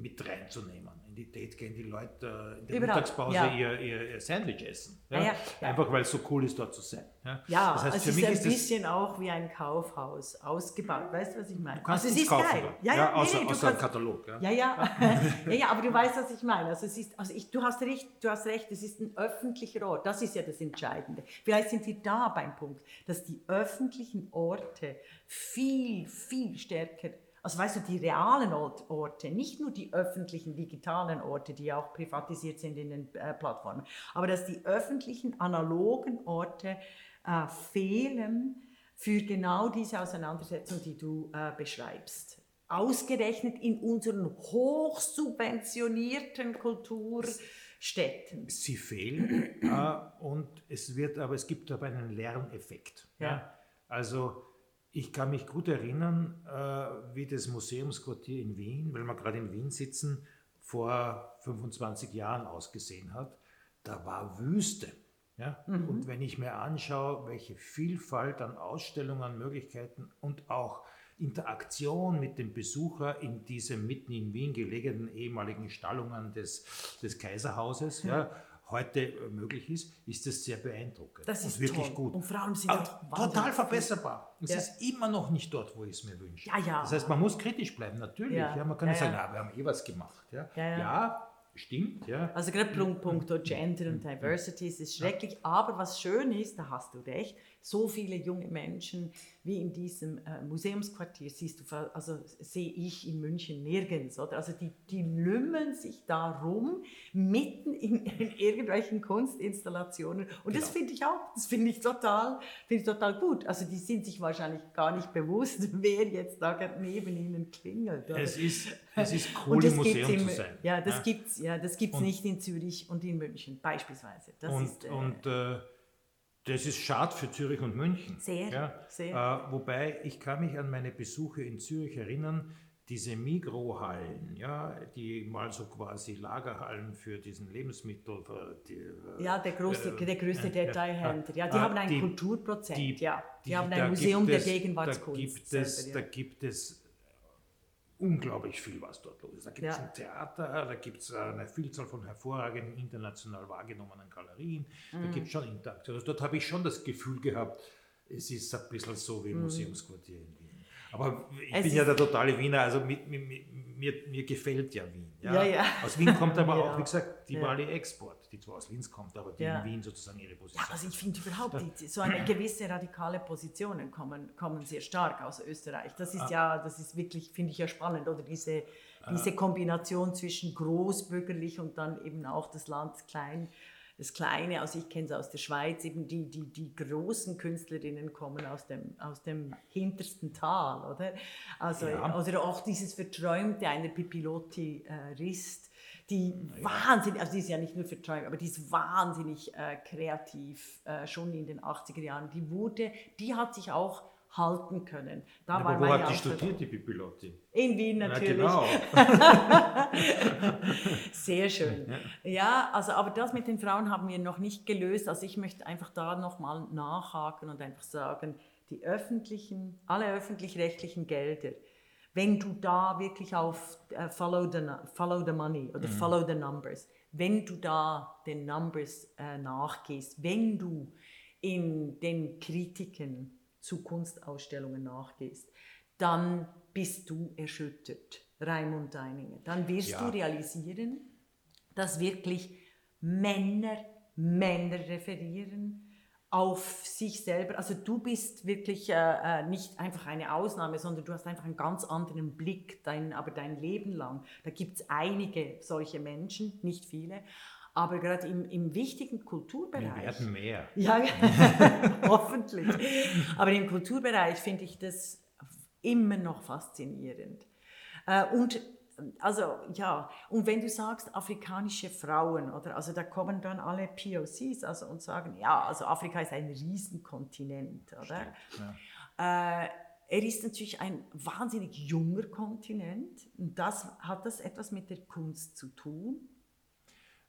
mit reinzunehmen. In die Date gehen die Leute in der Überall. Mittagspause ja. ihr, ihr, ihr, Sandwich essen. Ja? Ja, Einfach weil es so cool ist, dort zu sein. Ja, das heißt, also es ist ein bisschen auch wie ein Kaufhaus ausgebaut. Weißt du, was ich meine? Du kannst also, es ist kaufen, geil. Ja, ja, außer, nee, nee, außer kannst, Katalog. Ja, ja. ja, ja, aber du weißt, was ich meine. Also, es ist, also ich, du, hast recht, du hast recht, es ist ein öffentlicher Ort. Das ist ja das Entscheidende. Vielleicht sind wir da beim Punkt, dass die öffentlichen Orte viel, viel stärker also weißt du, die realen Orte, nicht nur die öffentlichen digitalen Orte, die auch privatisiert sind in den äh, Plattformen, aber dass die öffentlichen analogen Orte äh, fehlen für genau diese Auseinandersetzung, die du äh, beschreibst. Ausgerechnet in unseren hochsubventionierten Kulturstädten. Sie fehlen äh, und es wird, aber es gibt aber einen Lerneffekt. Ja. ja? Also ich kann mich gut erinnern, äh, wie das Museumsquartier in Wien, weil wir gerade in Wien sitzen, vor 25 Jahren ausgesehen hat. Da war Wüste. Ja? Mhm. Und wenn ich mir anschaue, welche Vielfalt an Ausstellungen, Möglichkeiten und auch Interaktion mit dem Besucher in diesem mitten in Wien gelegenen ehemaligen Stallungen des, des Kaiserhauses, ja. ja heute äh, möglich ist, ist das sehr beeindruckend. Das ist wirklich toll. gut. Und allem sind Aber total verbesserbar. Es ja. ist immer noch nicht dort, wo ich es mir wünsche. Ja, ja. Das heißt, man muss kritisch bleiben, natürlich. Ja. ja man kann nicht sagen, na, wir haben eh was gemacht. Ja, ja. stimmt. Ja. Also gerade Punkt, Punkt Gender und Diversity es ist schrecklich. Aber was schön ist, da hast du recht, so viele junge Menschen wie in diesem äh, Museumsquartier siehst du, also sehe ich in München nirgends, oder? Also die, die lümmeln sich da rum, mitten in, in irgendwelchen Kunstinstallationen. Und genau. das finde ich auch, das finde ich total, finde ich total gut. Also die sind sich wahrscheinlich gar nicht bewusst, wer jetzt da neben ihnen klingelt. Oder? Es ist, es ist cool, im Museum im, zu sein. Ja, das ja. gibt es ja, das gibt's nicht in Zürich und in München beispielsweise. Das und, ist, äh, und äh, das ist schade für Zürich und München. Sehr, ja. sehr. Äh, wobei ich kann mich an meine Besuche in Zürich erinnern, diese Mikrohallen, ja, die mal so quasi Lagerhallen für diesen Lebensmittel. Die, äh, ja, der, große, äh, der größte äh, Detailhändler. Ja, die äh, haben ein die, Kulturprozent. Die, ja, die, haben ein Museum der Gegenwartskunst. Da gibt, es, ja. da gibt es unglaublich viel, was dort los ist. Da gibt es Ja. ein Theater, da gibt es eine Vielzahl von hervorragenden international wahrgenommenen Galerien, Mhm. da gibt es schon Interaktion. Also dort habe ich schon das Gefühl gehabt, es ist ein bisschen so wie im Museumsquartier in Wien. Aber ich Mhm. Es bin ja der totale Wiener, also mit, mit, mit, mir, mir gefällt ja Wien. Ja, ja. Aus Wien kommt aber Ja. auch, wie gesagt, die Ja. Wally Export, die zwar aus Linz kommt, aber die Ja. in Wien sozusagen ihre Ja, Position also ich finde überhaupt, die, so eine gewisse radikale Positionen kommen, kommen sehr stark aus Österreich. Das ist ja, das ist wirklich, finde ich ja spannend, oder diese, diese Kombination zwischen großbürgerlich und dann eben auch das Land klein, das Kleine, also ich kenne es aus der Schweiz, eben die, die, die großen Künstlerinnen kommen aus dem, aus dem hintersten Tal, oder? Also, Ja. Oder auch dieses Verträumte einer Pipilotti die wahnsinnig, also die ist ja nicht nur verträumt, aber die ist wahnsinnig äh, kreativ, äh, schon in den 80er Jahren. Die wurde, die hat sich auch halten können. Da Aber wo meine hat die studiert, die Pipilotti? In Wien Ja, natürlich. genau. Sehr schön. Ja, also aber das mit den Frauen haben wir noch nicht gelöst. Also ich möchte einfach da nochmal nachhaken und einfach sagen, die öffentlichen, alle öffentlich-rechtlichen Gelder, wenn du da wirklich auf äh, follow, the, follow the money oder follow the numbers, wenn du da den Numbers äh, nachgehst, wenn du in den Kritiken zu Kunstausstellungen nachgehst, dann bist du erschüttert, Raimund Deininger. Dann wirst Ja. du realisieren, dass wirklich Männer Männer referieren auf sich selber. Also du bist wirklich äh, äh, nicht einfach eine Ausnahme, sondern du hast einfach einen ganz anderen Blick, dein, aber dein Leben lang. Da gibt es einige solche Menschen, nicht viele, aber gerade im, im wichtigen Wir Kulturbereich. werden mehr. Ja, hoffentlich. Aber im Kulturbereich finde ich das immer noch faszinierend. Äh, Und also ja, und wenn du sagst afrikanische Frauen, oder also da kommen dann alle POCs also und sagen, ja, also Afrika ist ein Riesenkontinent, oder? Äh, er ist natürlich ein wahnsinnig junger Kontinent und das hat das etwas mit der Kunst zu tun.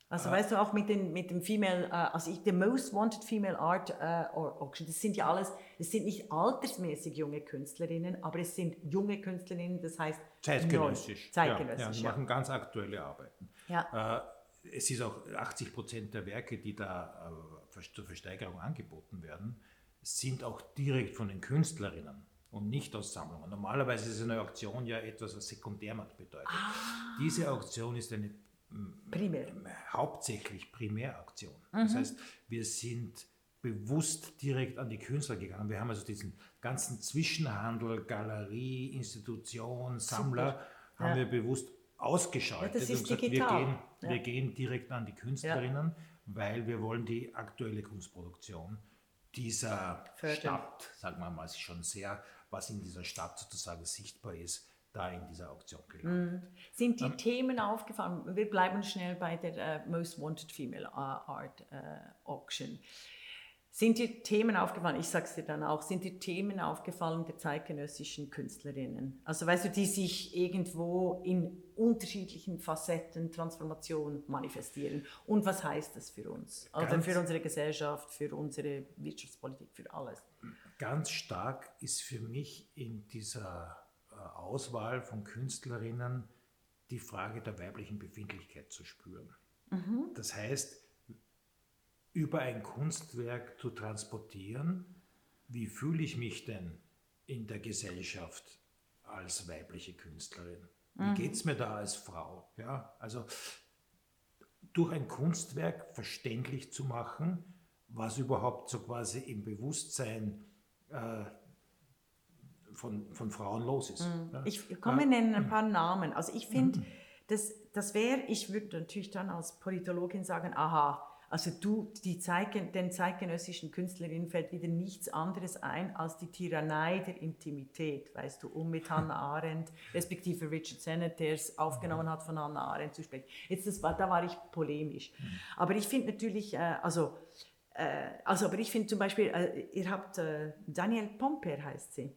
Also weißt du auch mit, den, mit dem Female, äh, also ich, the Most Wanted Female Art äh, Au- Auction, das sind ja alles, das sind nicht altersmäßig junge Künstlerinnen, aber es sind junge Künstlerinnen, das heißt Zeitgenössisch. neu, zeitgenössisch, Ja, ja, die ja. machen ganz aktuelle Arbeiten. Ja. Äh, es ist auch 80 Prozent der Werke, die da äh, zur Versteigerung angeboten werden, sind auch direkt von den Künstlerinnen und nicht aus Sammlungen. Normalerweise ist eine Auktion ja etwas, was Sekundärmarkt bedeutet. Ah. Diese Auktion ist eine Primär. hauptsächlich Primäraktion. Das heißt, wir sind bewusst direkt an die Künstler gegangen. Wir haben also diesen ganzen Zwischenhandel, Galerie, Institution, Sammler, haben Ja. wir bewusst ausgeschaltet Ja, das ist und gesagt, digital. wir gehen, Ja. wir gehen direkt an die Künstlerinnen, weil wir wollen die aktuelle Kunstproduktion dieser Fördern. Stadt, sagen wir mal, schon sehr, was in dieser Stadt sozusagen sichtbar ist, da in dieser Auktion gelandet. Sind die Themen aufgefallen? Wir bleiben schnell bei der äh, Most Wanted Female Art äh, Auction. Sind dir Themen aufgefallen, ich sage es dir dann auch, sind dir Themen aufgefallen der zeitgenössischen Künstlerinnen? Also weißt du, die sich irgendwo in unterschiedlichen Facetten Transformation manifestieren. Und was heißt das für uns? Also Ganz- für unsere Gesellschaft, für unsere Wirtschaftspolitik, für alles. Ganz stark ist für mich in dieser äh, Auswahl von Künstlerinnen die Frage der weiblichen Befindlichkeit zu spüren. Das heißt, über ein Kunstwerk zu transportieren, wie fühle ich mich denn in der Gesellschaft als weibliche Künstlerin? Wie geht es mir da als Frau? Ja, also durch ein Kunstwerk verständlich zu machen, was überhaupt so quasi im Bewusstsein äh, von, von Frauen los ist. Ja. Ich komme Ja. nennen ein paar Namen. Also ich finde, das, das wäre, ich würde natürlich dann als Politologin sagen, aha, also du, die Zeitgen den zeitgenössischen Künstlerinnen fällt wieder nichts anderes ein als die Tyrannei der Intimität, weißt du, um mit Hannah Arendt, respektive Richard Sennett, der es aufgenommen hat, von Hannah Arendt zu sprechen. Jetzt, das war, da war ich polemisch. Aber ich finde natürlich, äh, also, äh, also, aber ich finde zum Beispiel, äh, ihr habt äh, Daniel Pomper heißt sie.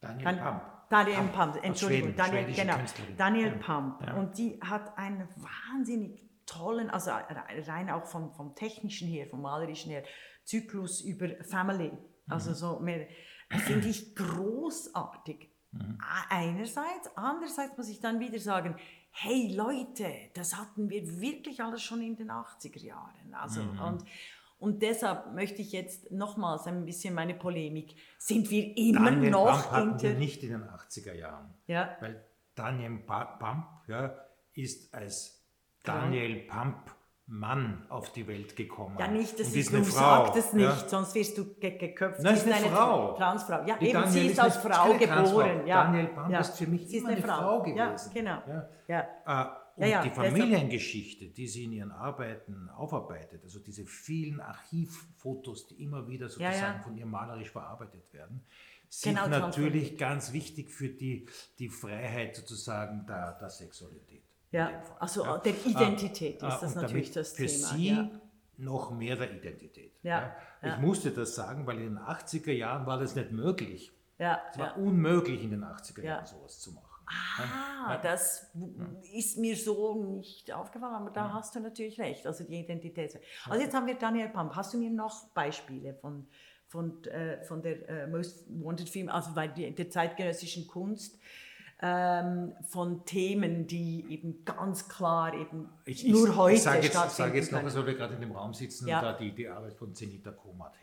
Daniel Kan- Pamp. Daniel Pamp, Pamp, Entschuldigung, Schweden, Daniel, genau, Künstlerin. Daniel. Pamp. Ja. Und die hat einen wahnsinnig tollen, also rein auch vom, vom technischen her, vom malerischen her, Zyklus über Family. Also so mehr, finde ich großartig. Mhm. Einerseits, andererseits muss ich dann wieder sagen, hey Leute, das hatten wir wirklich alles schon in den 80er Jahren. Also, mhm. und, und deshalb möchte ich jetzt nochmals ein bisschen meine Polemik. Sind wir immer Daniel noch Pump hatten wir nicht in den 80er Jahren. Ja. Weil Daniel Pump ja, ist als Daniel Pump Mann auf die Welt gekommen. Ja, nicht, das und ist, eine du Frau, sagst es nicht, ja? sonst wirst du ge geköpft. Nein, sie ist eine Frau. Transfrau. Ja, Die eben, Daniel sie ist ist als Frau geboren. Ja. Daniel Pump ja. ist für mich sie ist eine eine Frau, Frau Ja, gewesen. genau. Ja. Und Ja, ja, die Familiengeschichte, die sie in ihren Arbeiten aufarbeitet, also diese vielen Archivfotos, die immer wieder sozusagen ja. von ihr malerisch verarbeitet werden, sind Genau, natürlich ganz wichtig für die, die Freiheit sozusagen der, der Sexualität. Ja, also der Identität Äh, ist das natürlich das für Thema. sie noch mehr der Identität. Ja, Ich musste das sagen, weil in den 80er Jahren war das nicht möglich. Ja, Es war unmöglich in den 80er Ja. Jahren sowas zu machen. Ah, das ist mir so nicht aufgefallen, aber da hast du natürlich recht. Also die Identität. Also jetzt haben wir Daniel Pump. Hast du mir noch Beispiele von, von, äh, von der äh, Most Wanted Film, also bei der zeitgenössischen Kunst, ähm, von Themen, die eben ganz klar eben Ich, nur ich, heute ich sage jetzt, stattfinden sage jetzt noch, weil wir gerade in dem Raum sitzen Ja. und da die, die Arbeit von Zenita Komat.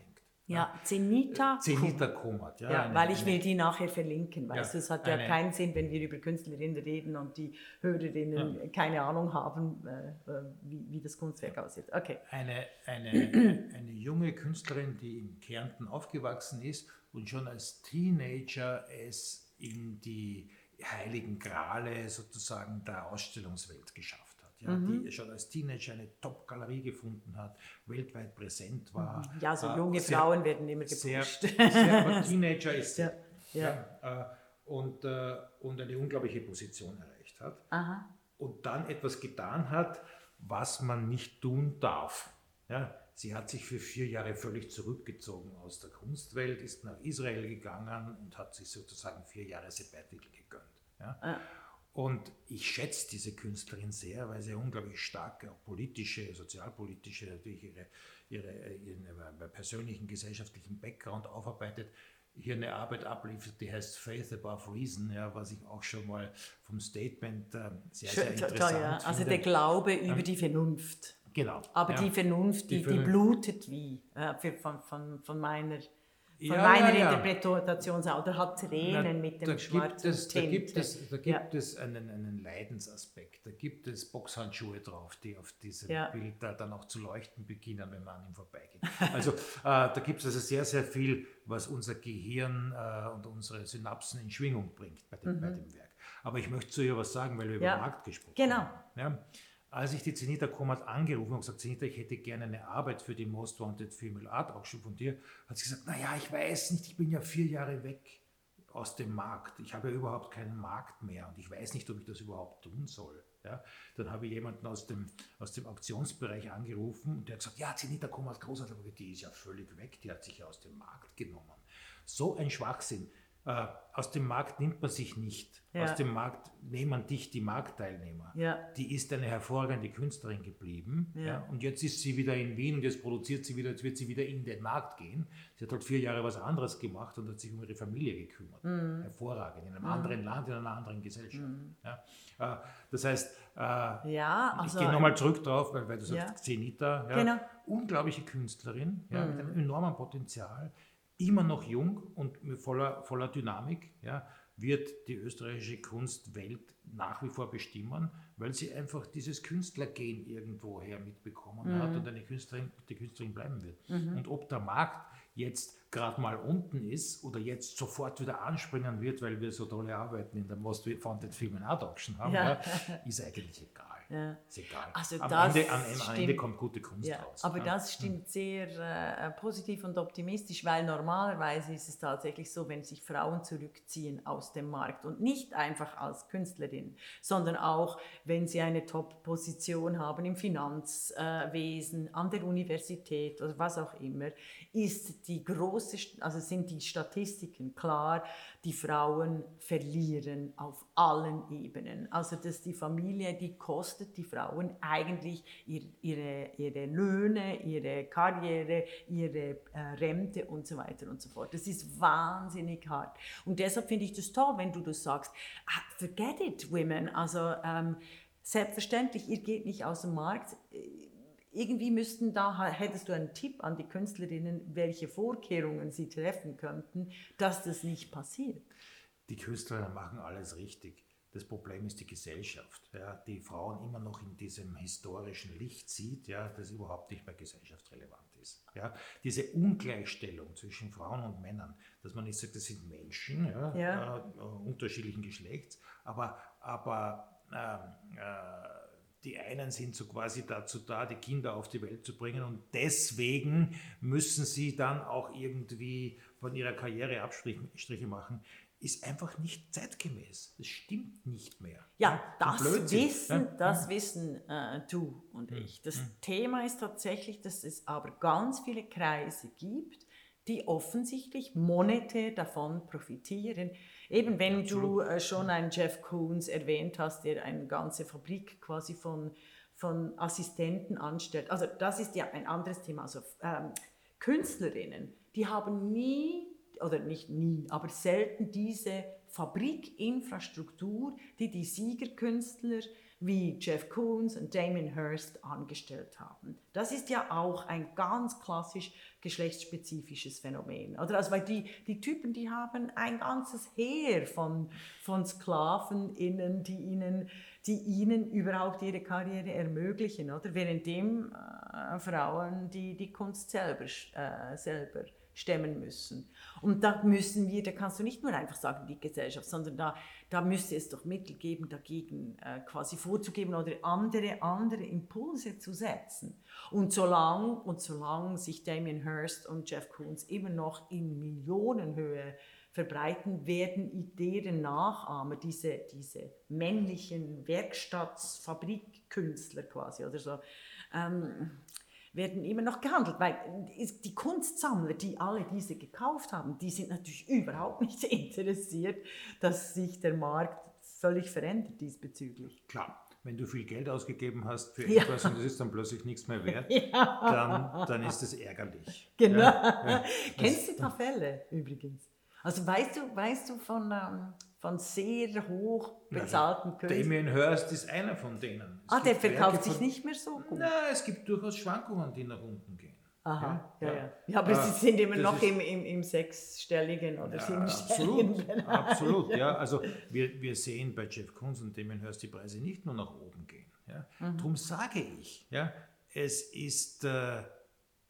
Ja, Zenita. Zenita Komat, ja. Ja, eine- weil ich eine- will die nachher verlinken, weißt Ja, du, es hat ja eine- keinen Sinn, wenn wir über Künstlerinnen reden und die Hörerinnen keine Ahnung haben, äh, äh, wie, wie das Kunstwerk aussieht. Okay. eine, eine, eine junge Künstlerin, die in Kärnten aufgewachsen ist und schon als Teenager es in die heiligen Grale sozusagen der Ausstellungswelt geschafft hat. Ja, Die schon als Teenager eine Top-Galerie gefunden hat, weltweit präsent war. Ja, so äh, junge sehr- Frauen werden immer sehr, gepusht. sehr, aber Teenager ist sie. Ja, Ja, äh, und, äh, und eine unglaubliche Position erreicht hat Aha. und dann etwas getan hat, was man nicht tun darf. Ja, sie hat sich für vier Jahre völlig zurückgezogen aus der Kunstwelt, ist nach Israel gegangen und hat sich sozusagen vier Jahre Sabbatical gegönnt. Ja. Ah. Und ich schätze diese Künstlerin sehr, weil sie unglaublich stark auch politische, sozialpolitische, natürlich ihre, ihre, ihren äh, persönlichen, gesellschaftlichen Background aufarbeitet. Hier eine Arbeit abliefert, die heißt Faith Above Reason, ja, was ich auch schon mal vom Statement äh, sehr, sehr interessant toll, ja. Also finde. der Glaube über die Vernunft. Genau. Aber ja. die Vernunft, die, Die die, blutet wie äh, für, von, von, von meiner, von Ja, meiner ja, ja. Interpretation oder hat Tränen Na, mit da dem schwarzen es, da Tint. gibt es, da gibt es einen, einen Leidensaspekt. Da gibt es Boxhandschuhe drauf, die auf diesem. Bild da dann auch zu leuchten beginnen, wenn man an ihm vorbeigeht. Also äh, da gibt es also sehr, sehr viel, was unser Gehirn äh, und unsere Synapsen in Schwingung bringt bei dem, bei dem Werk. Aber ich möchte zu ihr was sagen, weil wir Mhm. Über Markt gesprochen Genau. haben. Ja? Als ich die Zenita Komat angerufen habe und gesagt, Zenita, ich hätte gerne eine Arbeit für die Most Wanted Female Art Auction von dir, hat sie gesagt, naja, ich weiß nicht, ich bin ja vier Jahre weg aus dem Markt. Ich habe ja überhaupt keinen Markt mehr und ich weiß nicht, ob ich das überhaupt tun soll. Ja, dann habe ich jemanden aus dem, aus dem Auktionsbereich angerufen und der hat gesagt, ja, Zenita Komat, großartig, aber die ist ja völlig weg, die hat sich ja aus dem Markt genommen. So ein Schwachsinn. Äh, aus dem Markt nimmt man sich nicht. Ja. Aus dem Markt nehmen dich die Marktteilnehmer. Ja. Die ist eine hervorragende Künstlerin geblieben. Ja. Ja. und jetzt ist sie wieder in Wien und jetzt produziert sie wieder, jetzt wird sie wieder in den Markt gehen. Sie hat halt vier Jahre was anderes gemacht und hat sich um ihre Familie gekümmert. Mhm. Hervorragend. In einem anderen Land, in einer anderen Gesellschaft. Mhm. Ja. Äh, das heißt, äh, also. ich gehe nochmal zurück drauf, weil, weil du sagst. Zenita, Genau. unglaubliche Künstlerin ja, mit Mhm. einem enormen Potenzial, immer noch jung und mit voller, voller Dynamik, ja, wird die österreichische Kunstwelt nach wie vor bestimmen, weil sie einfach dieses Künstlergehen irgendwoher mitbekommen Mhm. hat und eine Künstlerin, die Künstlerin bleiben wird. Und ob der Markt jetzt gerade mal unten ist oder jetzt sofort wieder anspringen wird, weil wir so tolle Arbeiten in der Most Wanted Film and Art Auction haben, Ja. ja. ist eigentlich egal. Ja. Ist egal. Also am, das Ende, am, am Ende kommt gute Kunst Ja, raus. aber ja. das stimmt sehr äh, positiv und optimistisch, weil normalerweise ist es tatsächlich so, wenn sich Frauen zurückziehen aus dem Markt und nicht einfach als Künstlerin, sondern auch, wenn sie eine Top-Position haben im Finanzwesen, an der Universität oder was auch immer, ist die große, also sind die Statistiken klar, die Frauen verlieren auf allen Ebenen. Also dass die Familie, die kostet die Frauen eigentlich ihre, ihre Löhne, ihre Karriere, ihre äh, Rente und so weiter und so fort. Das ist wahnsinnig hart. Und deshalb finde ich das toll, wenn du das sagst, ah, forget it, women. Also ähm, selbstverständlich, ihr geht nicht aus dem Markt irgendwie müssten da, hättest du einen Tipp an die Künstlerinnen, welche Vorkehrungen sie treffen könnten, dass das nicht passiert? Die Künstlerinnen machen alles richtig. Das Problem ist die Gesellschaft, ja, die Frauen immer noch in diesem historischen Licht sieht, ja, das überhaupt nicht mehr gesellschaftsrelevant ist. Ja. Diese Ungleichstellung zwischen Frauen und Männern, dass man nicht sagt, das sind Menschen ja, ja. Äh, unterschiedlichen Geschlechts, aber, aber äh, äh, die einen sind so quasi dazu da, die Kinder auf die Welt zu bringen und deswegen müssen sie dann auch irgendwie von ihrer Karriere Abstriche machen, ist einfach nicht zeitgemäß. Das stimmt nicht mehr. Ja, das wissen, ja? das wissen äh, du und hm. ich. Das hm. Thema ist tatsächlich, dass es aber ganz viele Kreise gibt, die offensichtlich monetär davon profitieren. Eben wenn du äh, schon einen Jeff Koons erwähnt hast, der eine ganze Fabrik quasi von, von Assistenten anstellt. Also das ist ja ein anderes Thema. Also ähm, Künstlerinnen, die haben nie, oder nicht nie, aber selten diese Fabrikinfrastruktur, die die Siegerkünstler wie Jeff Koons und Damien Hirst angestellt haben. Das ist ja auch ein ganz klassisch geschlechtsspezifisches Phänomen. Oder? Also, weil die, die Typen, die haben ein ganzes Heer von, von SklavenInnen, die ihnen, die ihnen überhaupt ihre Karriere ermöglichen. Oder? Währenddem äh, Frauen die, die Kunst selber, äh, selber stemmen müssen. Und da müssen wir, da kannst du nicht nur einfach sagen, die Gesellschaft, sondern da, da müsste es doch Mittel geben, dagegen äh, quasi vorzugeben oder andere, andere Impulse zu setzen. Und solange und solang sich Damien Hirst und Jeff Koons immer noch in Millionenhöhe verbreiten, werden deren Nachahmer, diese, diese männlichen Werkstattsfabrikkünstler quasi oder so, ähm, werden immer noch gehandelt, weil die Kunstsammler, die alle diese gekauft haben, die sind natürlich überhaupt nicht interessiert, dass sich der Markt völlig verändert diesbezüglich. Klar. Wenn du viel Geld ausgegeben hast für ja. etwas und es ist dann plötzlich nichts mehr wert, ja. dann, dann ist es ärgerlich. Genau. Ja, Kennst du ein paar Fälle übrigens? Also weißt du, weißt du von, ähm, von sehr hoch bezahlten ja, Künstlern. Damien Hirst ist einer von denen. Es ah, der verkauft sich nicht mehr so gut. Nein, es gibt durchaus Schwankungen, die nach unten gehen. Aha, ja, ja. ja. ja aber äh, sie sind immer noch im, im, im sechsstelligen oder ja, siebenstelligen Absolut, Bereich. absolut, ja. Also wir, wir sehen bei Jeff Koons und Damien Hirst die Preise nicht nur nach oben gehen. Ja. Mhm. Darum sage ich, ja, es ist, äh,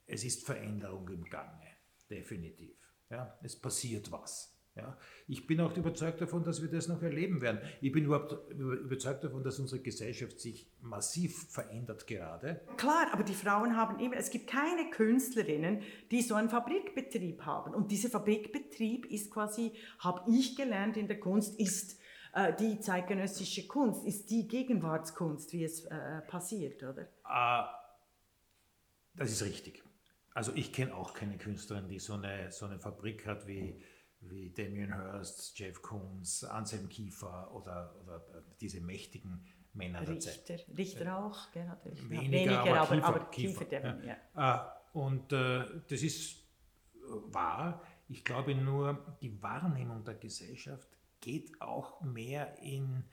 es ist Veränderung im Gange, definitiv. Ja. Es passiert was. Ja, ich bin auch überzeugt davon, dass wir das noch erleben werden. Ich bin überhaupt überzeugt davon, dass unsere Gesellschaft sich massiv verändert gerade. Klar, aber die Frauen haben immer, es gibt keine Künstlerinnen, die so einen Fabrikbetrieb haben. Und dieser Fabrikbetrieb ist quasi, habe ich gelernt in der Kunst, ist äh, die zeitgenössische Kunst, ist die Gegenwartskunst, wie es äh, passiert, oder? Äh, das ist richtig. Also ich kenne auch keine Künstlerin, die so eine, so eine Fabrik hat wie wie Damien Hirst, Jeff Koons, Anselm Kiefer oder, oder diese mächtigen Männer Richter, der Zeit. Richter äh, auch, gell, natürlich. Weniger, Weniger aber, Kiefer, aber Kiefer, Kiefer ja. ja. Äh, und äh, das ist wahr. Ich glaube nur, die Wahrnehmung der Gesellschaft geht auch mehr in,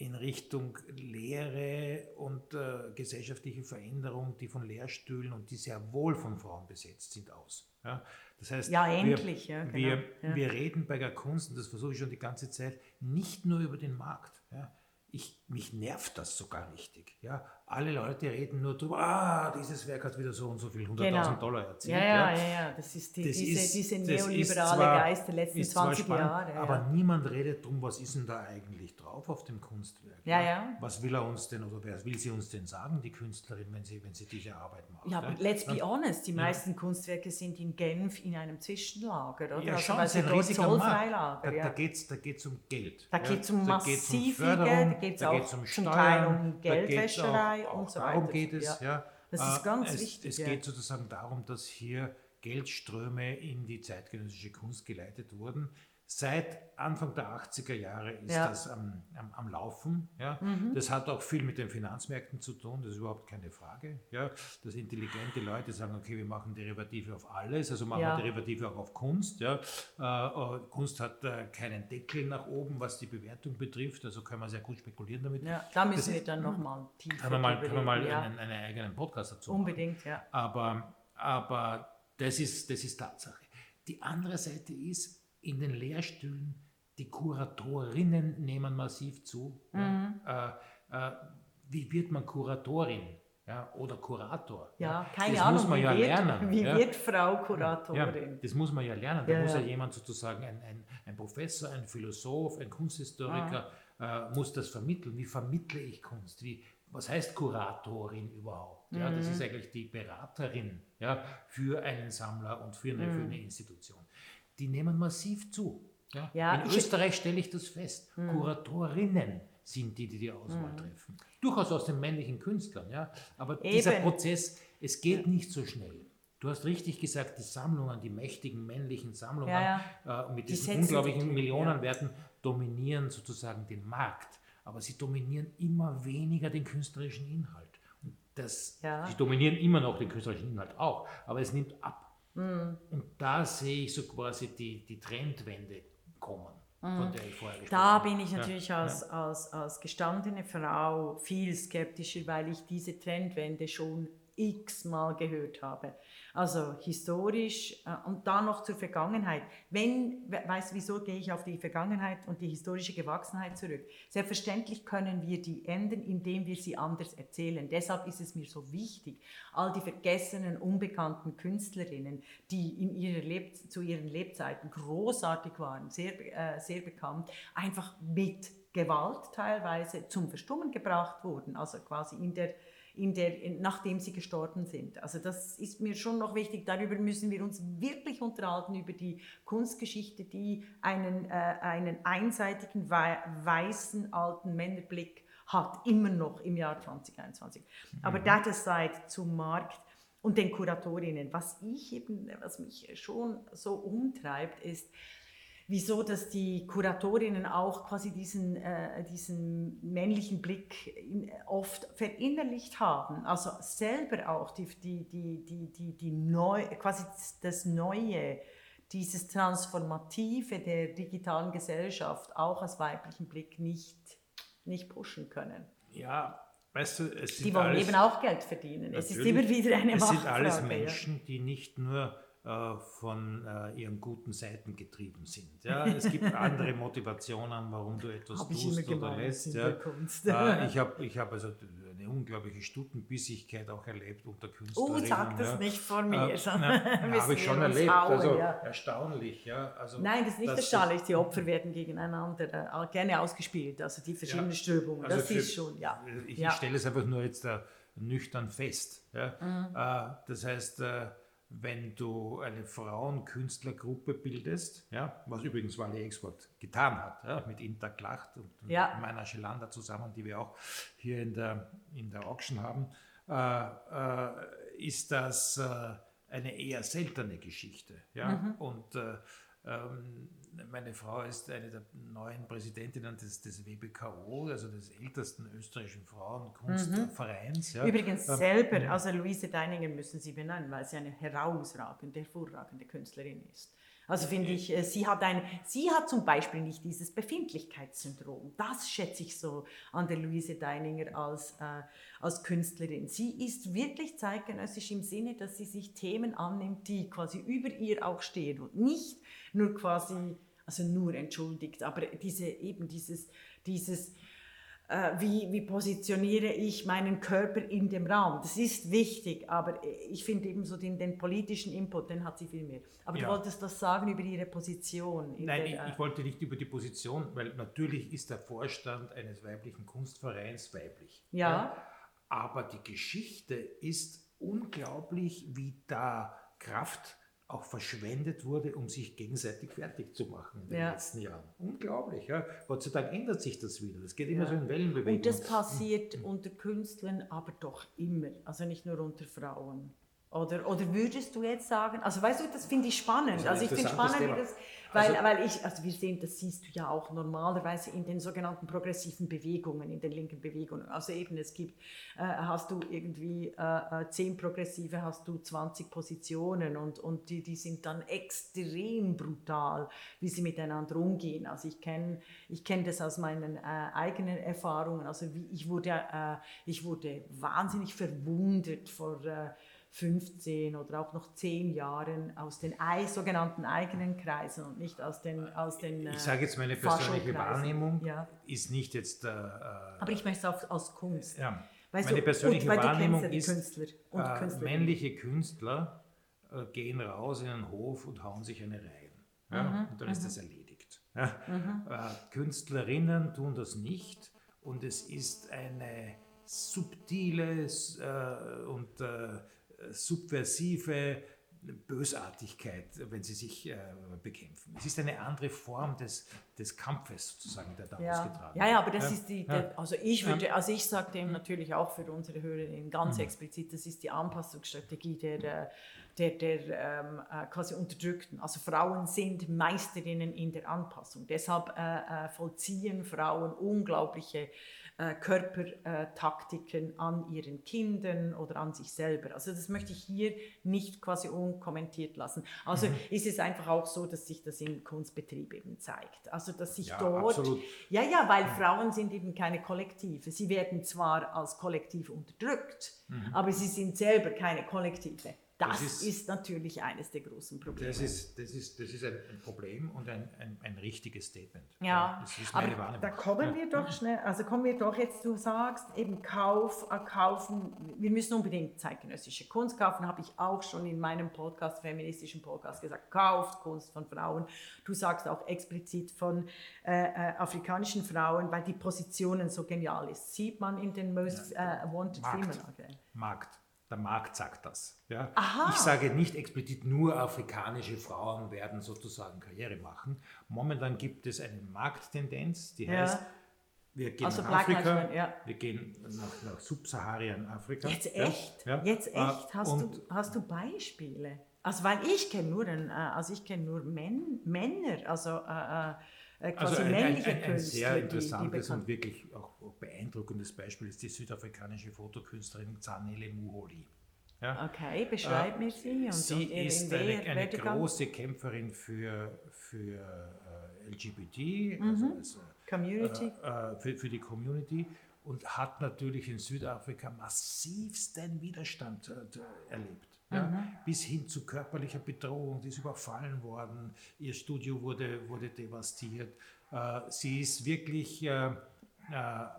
in Richtung Lehre und äh, gesellschaftliche Veränderung, die von Lehrstühlen und die sehr wohl von Frauen besetzt sind, aus. Ja? Das heißt, ja, endlich, wir, ja, genau. wir, ja. wir reden bei der Kunst, und das versuche ich schon die ganze Zeit, nicht nur über den Markt. Ja. Ich, mich nervt das sogar richtig. Ja alle Leute reden nur darüber, ah, dieses Werk hat wieder so und so viel, 100.000 genau. Dollar erzielt. Ja, ja, ja, ja, das ist die, das diese, ist, diese neoliberale zwar, Geist der letzten 20 spannend, Jahre. Ja. Aber niemand redet darum, was ist denn da eigentlich drauf auf dem Kunstwerk. Ja, ja. Was will er uns denn oder wer will sie uns denn sagen, die Künstlerin, wenn sie, wenn sie diese Arbeit macht? Ja, aber let's be honest, die meisten Kunstwerke sind in Genf in einem Zwischenlager, oder? Ja, schon, also, ein riesiger Markt. Da, da geht es da geht's um Geld. Da geht es um massiv Geld, da geht es auch um zum Teil um Geldwäscherei und so weiter geht es. Ja. Das ist äh, ganz es, wichtig. Es ja. geht sozusagen darum, dass hier Geldströme in die zeitgenössische Kunst geleitet wurden. Seit Anfang der 80er Jahre ist Ja. das am, am, am Laufen. Ja. Mhm. Das hat auch viel mit den Finanzmärkten zu tun, das ist überhaupt keine Frage. Ja. Dass intelligente Leute sagen, okay, wir machen Derivative auf alles, also machen Ja. wir Derivative auch auf Kunst. Ja. Äh, äh, Kunst hat äh, keinen Deckel nach oben, was die Bewertung betrifft, also können wir sehr gut spekulieren damit. Ja, da müssen Das wir dann nochmal tiefer Kann man mal, kann man mal ja. einen, einen eigenen Podcast dazu machen. Unbedingt, ja. Aber, aber das, ist, das ist Tatsache. Die andere Seite ist, in den Lehrstühlen, die Kuratorinnen nehmen massiv zu. Mhm. Ja. Äh, äh, wie wird man Kuratorin ja, oder Kurator? Ja, keine das Ahnung, muss man wie, ja wird, lernen. wie ja. wird Frau Ja, Kuratorin? das muss man ja lernen. Da Ja, muss ja ja. jemand sozusagen, ein, ein, ein Professor, ein Philosoph, ein Kunsthistoriker, Ah. äh, muss das vermitteln. Wie vermittle ich Kunst? Wie, was heißt Kuratorin überhaupt? Ja, das Mhm. ist eigentlich die Beraterin ja, für einen Sammler und für eine, für eine Institution. Die nehmen massiv zu. Ja? Ja, In ich-. Österreich stelle ich das fest. Kuratorinnen sind die, die die Auswahl treffen. Durchaus aus den männlichen Künstlern, ja. Aber dieser Eben. Prozess, es geht nicht so schnell. Du hast richtig gesagt, die Sammlungen, die mächtigen männlichen Sammlungen Ja, Äh, mit Die diesen unglaublichen die- Millionenwerten dominieren sozusagen den Markt. Aber sie dominieren immer weniger den künstlerischen Inhalt. Und das, Ja. Sie dominieren immer noch den künstlerischen Inhalt auch, aber es nimmt ab. Mhm. Und da sehe ich so quasi die, die Trendwende kommen, von der ich vorher gesprochen Mhm. Da bin ich Ja, natürlich ja. als, als, als gestandene Frau viel skeptischer, weil ich diese Trendwende schon x-mal gehört habe. Also historisch äh, und dann noch zur Vergangenheit. Wenn, we- weißt du, wieso gehe ich auf die Vergangenheit und die historische Gewachsenheit zurück? Selbstverständlich können wir die ändern, indem wir sie anders erzählen. Deshalb ist es mir so wichtig, all die vergessenen, unbekannten Künstlerinnen, die in ihrer Leb zu ihren Lebzeiten großartig waren, sehr, äh, sehr bekannt, einfach mit Gewalt teilweise zum Verstummen gebracht wurden, also quasi in der in der, in, nachdem sie gestorben sind. Also das ist mir schon noch wichtig. Darüber müssen wir uns wirklich unterhalten, über die Kunstgeschichte, die einen, äh, einen einseitigen, wei weißen, alten Männerblick hat, immer noch im Jahr 2021. Aber that aside zum Markt und den Kuratorinnen. Was ich eben, was mich schon so umtreibt, ist, wieso dass die Kuratorinnen auch quasi diesen, äh, diesen männlichen Blick in, oft verinnerlicht haben. Also selber auch die, die, die, die, die, die neu, quasi das Neue, dieses Transformative der digitalen Gesellschaft auch als weiblichen Blick nicht, nicht pushen können. Ja, weißt du, es sind Die wollen alles, eben auch Geld verdienen. Es ist immer wieder eine Es sind alles. Menschen, die nicht nur von äh, ihren guten Seiten getrieben sind. Ja? Es gibt andere Motivationen, warum du etwas tust oder lässt. Ja? Äh, ich habe ich hab also eine unglaubliche Stutenbissigkeit auch erlebt unter Oh, Künstlerinnen. sag das ja. nicht vor mir. Äh, habe ich schon erlebt. hauen, also ja. erstaunlich. Ja? Also, Nein, das ist nicht erstaunlich. Die Opfer werden gegeneinander äh, gerne ausgespielt, also die verschiedenen Ja. Strömungen. Also das für- ist schon, ja. Ich. Mhm. stelle es einfach nur jetzt nüchtern fest. Ja? Äh, das heißt, äh, wenn du eine Frauenkünstlergruppe bildest, ja, was übrigens Wally Export getan hat, ja, mit Interklacht und Ja. meiner Schelander zusammen, die wir auch hier in der, in der Auction haben, äh, äh, ist das äh, eine eher seltene Geschichte. Ja? Mhm. Und äh, meine Frau ist eine der neuen Präsidentinnen des, des WBKO, also des ältesten österreichischen Frauenkunstvereins. Ja. Übrigens Ähm, selber, also Luise Deininger müssen Sie benennen, weil sie eine herausragende, hervorragende Künstlerin ist. Also finde ich, äh, sie hat, ein, sie hat zum Beispiel nicht dieses Befindlichkeitssyndrom. Das schätze ich so an der Luise Deininger als, äh, als Künstlerin. Sie ist wirklich zeitgenössisch im Sinne, dass sie sich Themen annimmt, die quasi über ihr auch stehen und nicht nur quasi, also nur entschuldigt, aber diese, eben dieses, dieses äh, wie, wie positioniere ich meinen Körper in dem Raum. Das ist wichtig, aber ich finde eben so den, den politischen Input, den hat sie viel mehr. Aber Ja. du wolltest das sagen über ihre Position. in Nein, der, ich, äh, ich wollte nicht über die Position, weil natürlich ist der Vorstand eines weiblichen Kunstvereins weiblich. Ja. Aber die Geschichte ist unglaublich, wie da Kraft auch verschwendet wurde, um sich gegenseitig fertig zu machen in den Ja. letzten Jahren. Unglaublich. Ja. Gott sei Dank ändert sich das wieder. Das geht immer Ja. so in Wellenbewegungen. Und das passiert unter Künstlern aber doch immer, also nicht nur unter Frauen. Oder, oder würdest du jetzt sagen, also weißt du, das finde ich spannend. Also ich finde spannend, wie das, weil, Also- weil ich, also wir sehen, das siehst du ja auch normalerweise in den sogenannten progressiven Bewegungen, in den linken Bewegungen. Also eben, es gibt, äh, hast du irgendwie äh, äh, 10 Progressive, hast du 20 Positionen und, und die, die sind dann extrem brutal, wie sie miteinander umgehen. Also ich kenne ich kenn das aus meinen äh, eigenen Erfahrungen. Also wie, ich, wurde, äh, ich wurde wahnsinnig verwundet vor... Äh, 15 oder auch noch 10 Jahren aus den sogenannten eigenen Kreisen und nicht aus den aus den äh, Ich sage jetzt, meine persönliche. Wahrnehmung Ja. ist nicht jetzt, äh, äh, Aber ich möchte es auch aus Kunst. ja, Weißt meine du, persönliche Wahrnehmung ist, Künstler und äh, männliche Künstler äh, gehen raus in einen Hof und hauen sich eine rein. Ja? Mhm, und dann ist das erledigt. Ja? Äh, Künstlerinnen tun das nicht und es ist eine subtile äh, und äh, subversive Bösartigkeit, wenn sie sich äh, bekämpfen. Es ist eine andere Form des, des Kampfes sozusagen, der da Ja. ausgetragen ja, ja, aber wird. das ist die, ja. der, also ich würde, also ich sage dem natürlich auch für unsere Hörerinnen ganz Mhm. explizit, das ist die Anpassungsstrategie der, der, der ähm, äh, quasi Unterdrückten. Also Frauen sind Meisterinnen in der Anpassung. Deshalb äh, äh, vollziehen Frauen unglaubliche äh, Körpertaktiken an ihren Kindern oder an sich selber. Also das möchte ich hier nicht quasi unkommentiert lassen. Also Mhm. ist es einfach auch so, dass sich das im Kunstbetrieb eben zeigt. Also dass sich Ja, dort absolut. ja, ja, weil Frauen sind eben keine Kollektive. Sie werden zwar als Kollektiv unterdrückt, aber sie sind selber keine Kollektive. Das. Das ist, ist- natürlich eines der großen Probleme. Das ist, das ist, das ist ein, Problem und ein, ein, ein richtiges Statement. ja, das ist aber da kommen wir doch schnell, also kommen wir doch jetzt, du sagst eben Kauf, äh, kaufen, wir müssen unbedingt zeitgenössische Kunst kaufen, habe ich auch schon in meinem Podcast, feministischen Podcast gesagt, kauft Kunst von Frauen. Du sagst auch explizit von äh, äh, afrikanischen Frauen, weil die Positionen so genial ist. Sieht man in den Most äh, Wanted. Female. Okay. Markt. Der Markt sagt das. Ja? Aha. Ich sage nicht explizit nur afrikanische Frauen werden sozusagen Karriere machen. Momentan gibt es eine Markttendenz, die Ja. heißt, wir gehen Also nach Black Afrika, Matter, ja. wir gehen nach, nach Subsaharien-Afrika. Jetzt Ja, echt? ja. Jetzt Äh, echt? Hast, und du, hast du Beispiele? Also weil ich kenne nur, äh, also ich kenne nur Män, Männer, also äh, äh, quasi Also ein, ein, männliche ein, ein Künstler, sehr die, die interessantes und wirklich auch, beeindruckendes Beispiel ist die südafrikanische Fotokünstlerin Zanele Muholi. Ja? Okay, beschreib mir sie. Und, Sie und ist eine, eine große Kämpferin für, für äh, LGBT, also Mhm. Community. äh, für, für die Community und hat natürlich in Südafrika massivsten Widerstand äh, erlebt. Ja, Mhm. Bis hin zu körperlicher Bedrohung, sie ist überfallen worden, ihr Studio wurde, wurde devastiert. Äh, sie ist wirklich äh, äh,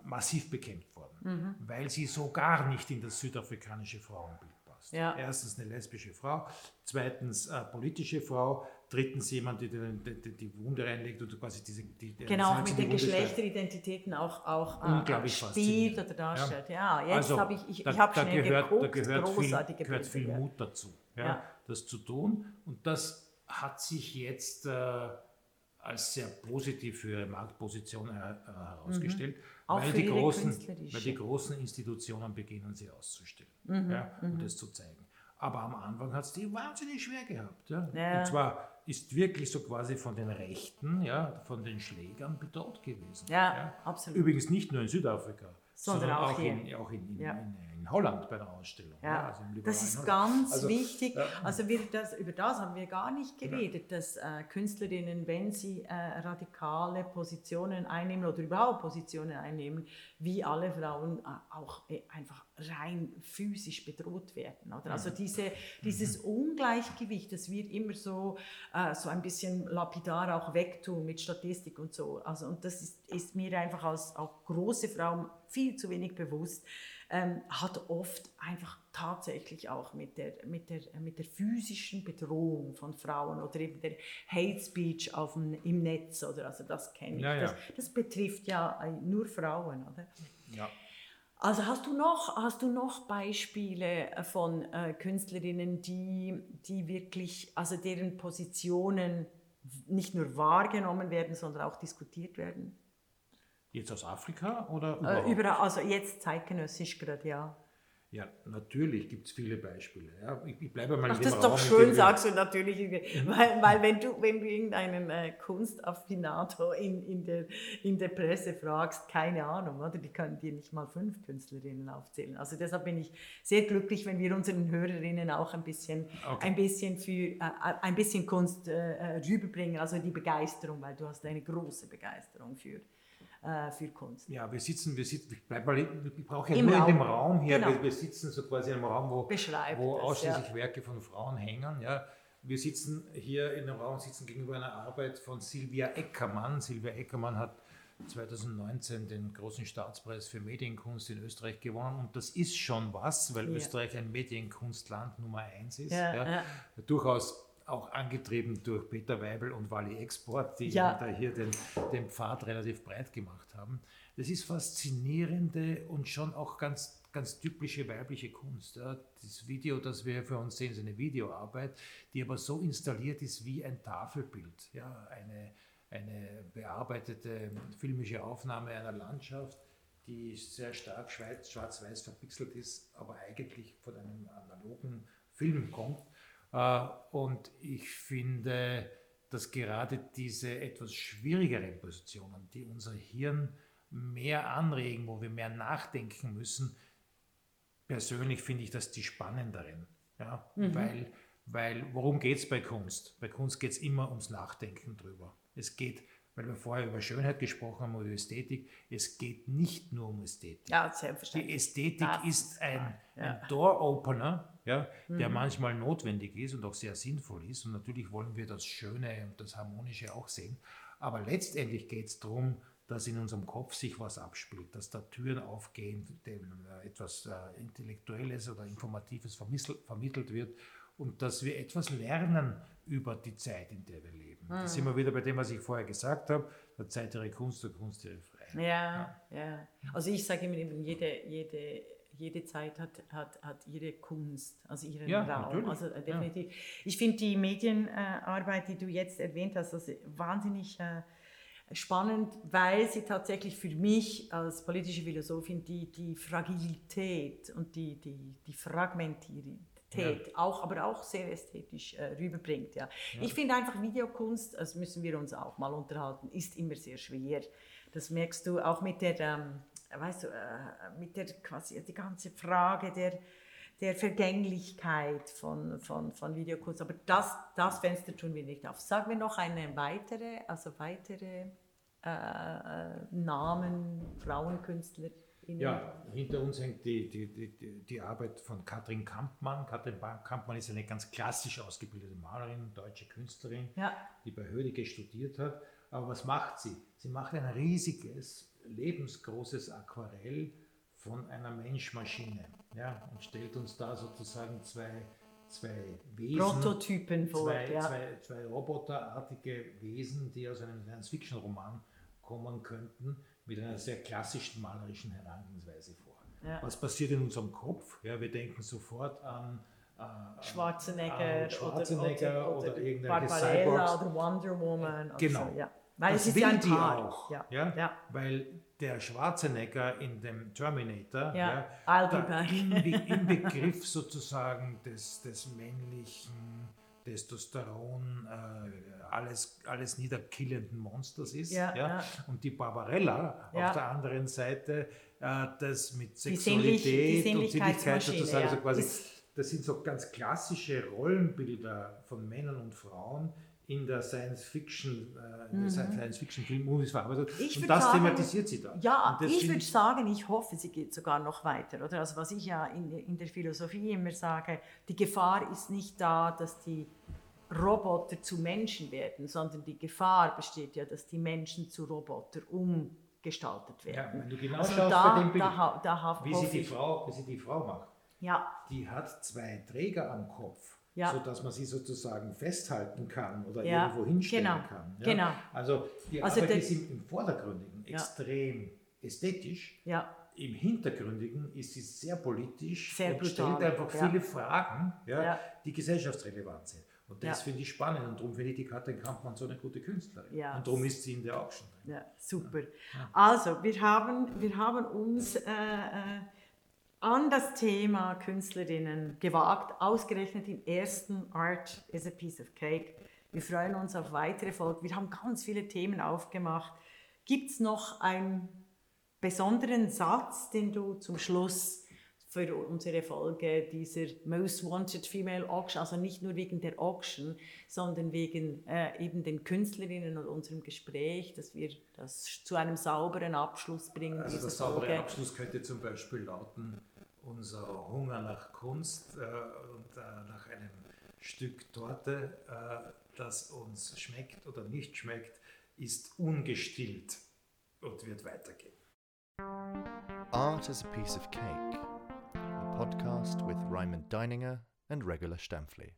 massiv bekämpft worden, Mhm. weil sie so gar nicht in das südafrikanische Frauenbild passt. Ja. Erstens eine lesbische Frau, zweitens äh, politische Frau, drittens jemand, die die, die, die Wunde reinlegt und quasi diese die, die Genau, mit den. Geschlechteridentitäten auch, auch äh, spielt oder darstellt. Ja, jetzt Also, habe ich, ich, da, ich habe schnell gehört, geguckt, da gehört viel, gehört viel ja. Mut dazu, ja, Ja. das zu tun. Und das hat sich jetzt äh, als sehr positiv für ihre Marktposition äh, herausgestellt, Mhm. Auch weil, die großen, weil die großen Institutionen beginnen, sie auszustellen Mhm, ja, und das zu zeigen. Aber am Anfang hat es die wahnsinnig schwer gehabt. Ja. Ja. Und zwar ist wirklich so quasi von den Rechten, ja, von den Schlägern bedroht gewesen. Ja, absolut. Übrigens nicht nur in Südafrika, Sondern sondern, auch auch, in, auch in, in, Ja. in, in Holland bei der Ausstellung. Ja, also im das ist ganz Also, wichtig. ja. Also wir, das, über das haben wir gar nicht geredet, dass äh, Künstlerinnen, wenn sie äh, radikale Positionen einnehmen oder überhaupt Positionen einnehmen, wie alle Frauen äh, auch äh, einfach rein physisch bedroht werden. Oder? Also diese, dieses Ungleichgewicht, das wird immer so, äh, so ein bisschen lapidar auch wegtun mit Statistik und so. Also, und das ist, ist mir einfach als auch große Frau viel zu wenig bewusst ähm, hat oft einfach tatsächlich auch mit der, mit, der, mit der physischen Bedrohung von Frauen oder eben der Hate Speech auf dem, im Netz oder also das kenne ich. Ja, ja. Das, das betrifft ja äh, nur Frauen, oder? Ja. Also hast du noch, hast du noch Beispiele von äh, Künstlerinnen, die, die wirklich, also deren Positionen nicht nur wahrgenommen werden, sondern auch diskutiert werden? Jetzt aus Afrika oder Äh, überhaupt? überall, also jetzt zeitgenössisch gerade, ja. Ja, natürlich gibt es viele Beispiele. Ja, ich, ich bleibe mal Ach, in das dem ist Raum, doch schön, sagst du natürlich. Weil, weil wenn, du, wenn du irgendeinen äh, Kunstaffinator in, in, der, in der Presse fragst, keine Ahnung, oder? die können dir nicht mal fünf Künstlerinnen aufzählen. Also deshalb bin ich sehr glücklich, wenn wir unseren Hörerinnen auch ein bisschen, Okay. ein bisschen, für, äh, ein bisschen Kunst äh, äh, rüberbringen, also die Begeisterung, weil du hast eine große Begeisterung für, äh, für Kunst. Ja, wir sitzen, wir sitzen, ich, bleib mal, ich brauche ja Im nur in dem Raum. Raum hier, Genau. wir, wir sitzen so quasi in einem Raum, wo, wo das, ausschließlich ja. Werke von Frauen hängen. Ja. Wir sitzen hier in einem Raum, sitzen gegenüber einer Arbeit von Silvia Eckermann. Silvia Eckermann hat 2019 den großen Staatspreis für Medienkunst in Österreich gewonnen und das ist schon was, weil Ja. Österreich ein Medienkunstland Nummer eins ist. Ja. ja. Durchaus auch angetrieben durch Peter Weibel und Wally Export, die Ja. da hier den, den Pfad relativ breit gemacht haben. Das ist faszinierende und schon auch ganz, ganz typische weibliche Kunst. Ja. Das Video, das wir für uns sehen, ist eine Videoarbeit, die aber so installiert ist wie ein Tafelbild. Ja. Eine, eine bearbeitete filmische Aufnahme einer Landschaft, die sehr stark schwarz-weiß verpixelt ist, aber eigentlich von einem analogen Film kommt. Äh, Und ich finde, dass gerade diese etwas schwierigeren Positionen, die unser Hirn mehr anregen, wo wir mehr nachdenken müssen, persönlich finde ich das die spannenderen. Ja? Weil, weil, worum geht es bei Kunst? Bei Kunst geht es immer ums Nachdenken drüber. Es geht, weil wir vorher über Schönheit gesprochen haben oder Ästhetik, es geht nicht nur um Ästhetik. Ja, Die selbstverständlich. Ästhetik Das ist ein, ja. ein Door-Opener, ja, der Mhm. manchmal notwendig ist und auch sehr sinnvoll ist. Und natürlich wollen wir das Schöne und das Harmonische auch sehen. Aber letztendlich geht es darum, dass in unserem Kopf sich was abspielt, dass da Türen aufgehen, dem äh, etwas äh, Intellektuelles oder Informatives vermittelt wird und dass wir etwas lernen über die Zeit, in der wir leben. Da sind wir wieder bei dem, was ich vorher gesagt habe, der Zeit ihre Kunst, der Kunst ihre Freiheit. Ja, ja. Also ich sage immer, jede, jede, jede Zeit hat, hat, hat ihre Kunst, also ihren Ja, Raum. natürlich. Also äh, definitiv. Ich finde die Medienarbeit, die du jetzt erwähnt hast, also wahnsinnig äh, spannend, weil sie tatsächlich für mich als politische Philosophin die, die Fragilität und die, die, die Fragmentiertät auch, aber auch sehr ästhetisch äh, rüberbringt. Ja. Ich finde einfach Videokunst, das müssen wir uns auch mal unterhalten, ist immer sehr schwer. Das merkst du auch mit der, ähm, weißt du, äh, mit der quasi die ganze Frage der, der Vergänglichkeit von, von, von Videokunst. Aber das, das Fenster tun wir nicht auf. Sagen wir noch eine weitere, also weitere äh, äh, Namen, Frauenkünstler. Ja, hinter uns hängt die, die, die, die Arbeit von Katrin Kampmann. Katrin Kampmann ist eine ganz klassisch ausgebildete Malerin, deutsche Künstlerin, Ja. die bei Hödecke studiert hat. Aber was macht sie? Sie macht ein riesiges, lebensgroßes Aquarell von einer Mensch-Maschine ja, und stellt uns da sozusagen zwei, zwei Wesen, Prototypen vor. zwei, ja. zwei, zwei roboterartige Wesen, die aus einem Science-Fiction-Roman kommen könnten, mit einer sehr klassischen malerischen Herangehensweise vor. Ja. Was passiert in unserem Kopf? Ja, wir denken sofort an äh, Schwarzenegger, Schwarzenegger oder, oder, oder, irgendwelche Cyborgs. oder Wonder Woman. Genau. So, ja. Weil das es ist will ja ein die Paar. auch, Ja. ja? Ja. weil der Schwarzenegger in dem Terminator Ja, I'll be back. im, Be- im Begriff sozusagen des, des männlichen Testosteron, äh, alles, alles niederkillenden Monsters ist. Ja, ja. Und die Barbarella Ja. auf der anderen Seite, äh, das mit Die Sinnlich- die Sexualität und Sinnlichkeit sozusagen, ja. so quasi, das sind so ganz klassische Rollenbilder von Männern und Frauen in der Science-Fiction, äh, der Science-Fiction-Film-Movies verarbeitet. Mhm. Ich und das sagen- thematisiert sie da. Ja, ich würde sagen, ich hoffe, sie geht sogar noch weiter. Oder? Also was ich ja in, in der Philosophie immer sage, die Gefahr ist nicht da, dass die Roboter zu Menschen werden, sondern die Gefahr besteht ja, dass die Menschen zu Roboter umgestaltet Ja, werden. wenn du genau also schaust da, bei dem Bild, da, da ha- wie, sie die. Frau, wie sie die Frau macht, Ja, die hat zwei Träger am Kopf, Ja. sodass man sie sozusagen festhalten kann oder Ja, irgendwo hinstellen genau, kann. Ja? genau. Also die Also Arbeit ist im, im Vordergründigen Ja. extrem ästhetisch. ja, Im Hintergründigen ist sie sehr politisch Sehr und brutal, stellt einfach viele Fragen, ja, die gesellschaftsrelevant sind. Und das finde ich spannend und darum finde ich die Katrin Kampmann so eine gute Künstlerin. Ja. Und darum ist sie in der Auction. drin. Ja, super. Also, wir haben, wir haben uns äh, äh, an das Thema Künstlerinnen gewagt, ausgerechnet im ersten Art is a Piece of Cake. Wir freuen uns auf weitere Folgen. Wir haben ganz viele Themen aufgemacht. Gibt es noch einen besonderen Satz, den du zum Schluss für unsere Folge dieser Most Wanted Female Auction, also nicht nur wegen der Auction, sondern wegen äh, eben den Künstlerinnen und unserem Gespräch, dass wir das zu einem sauberen Abschluss bringen. Also der saubere Abschluss könnte zum Beispiel lauten, unser Hunger nach Kunst äh, und äh, nach einem Stück Torte, äh, das uns schmeckt oder nicht schmeckt, ist ungestillt und wird weitergehen. Art is a Piece of Cake, a podcast with Raymond Deininger and Regula Stempfli.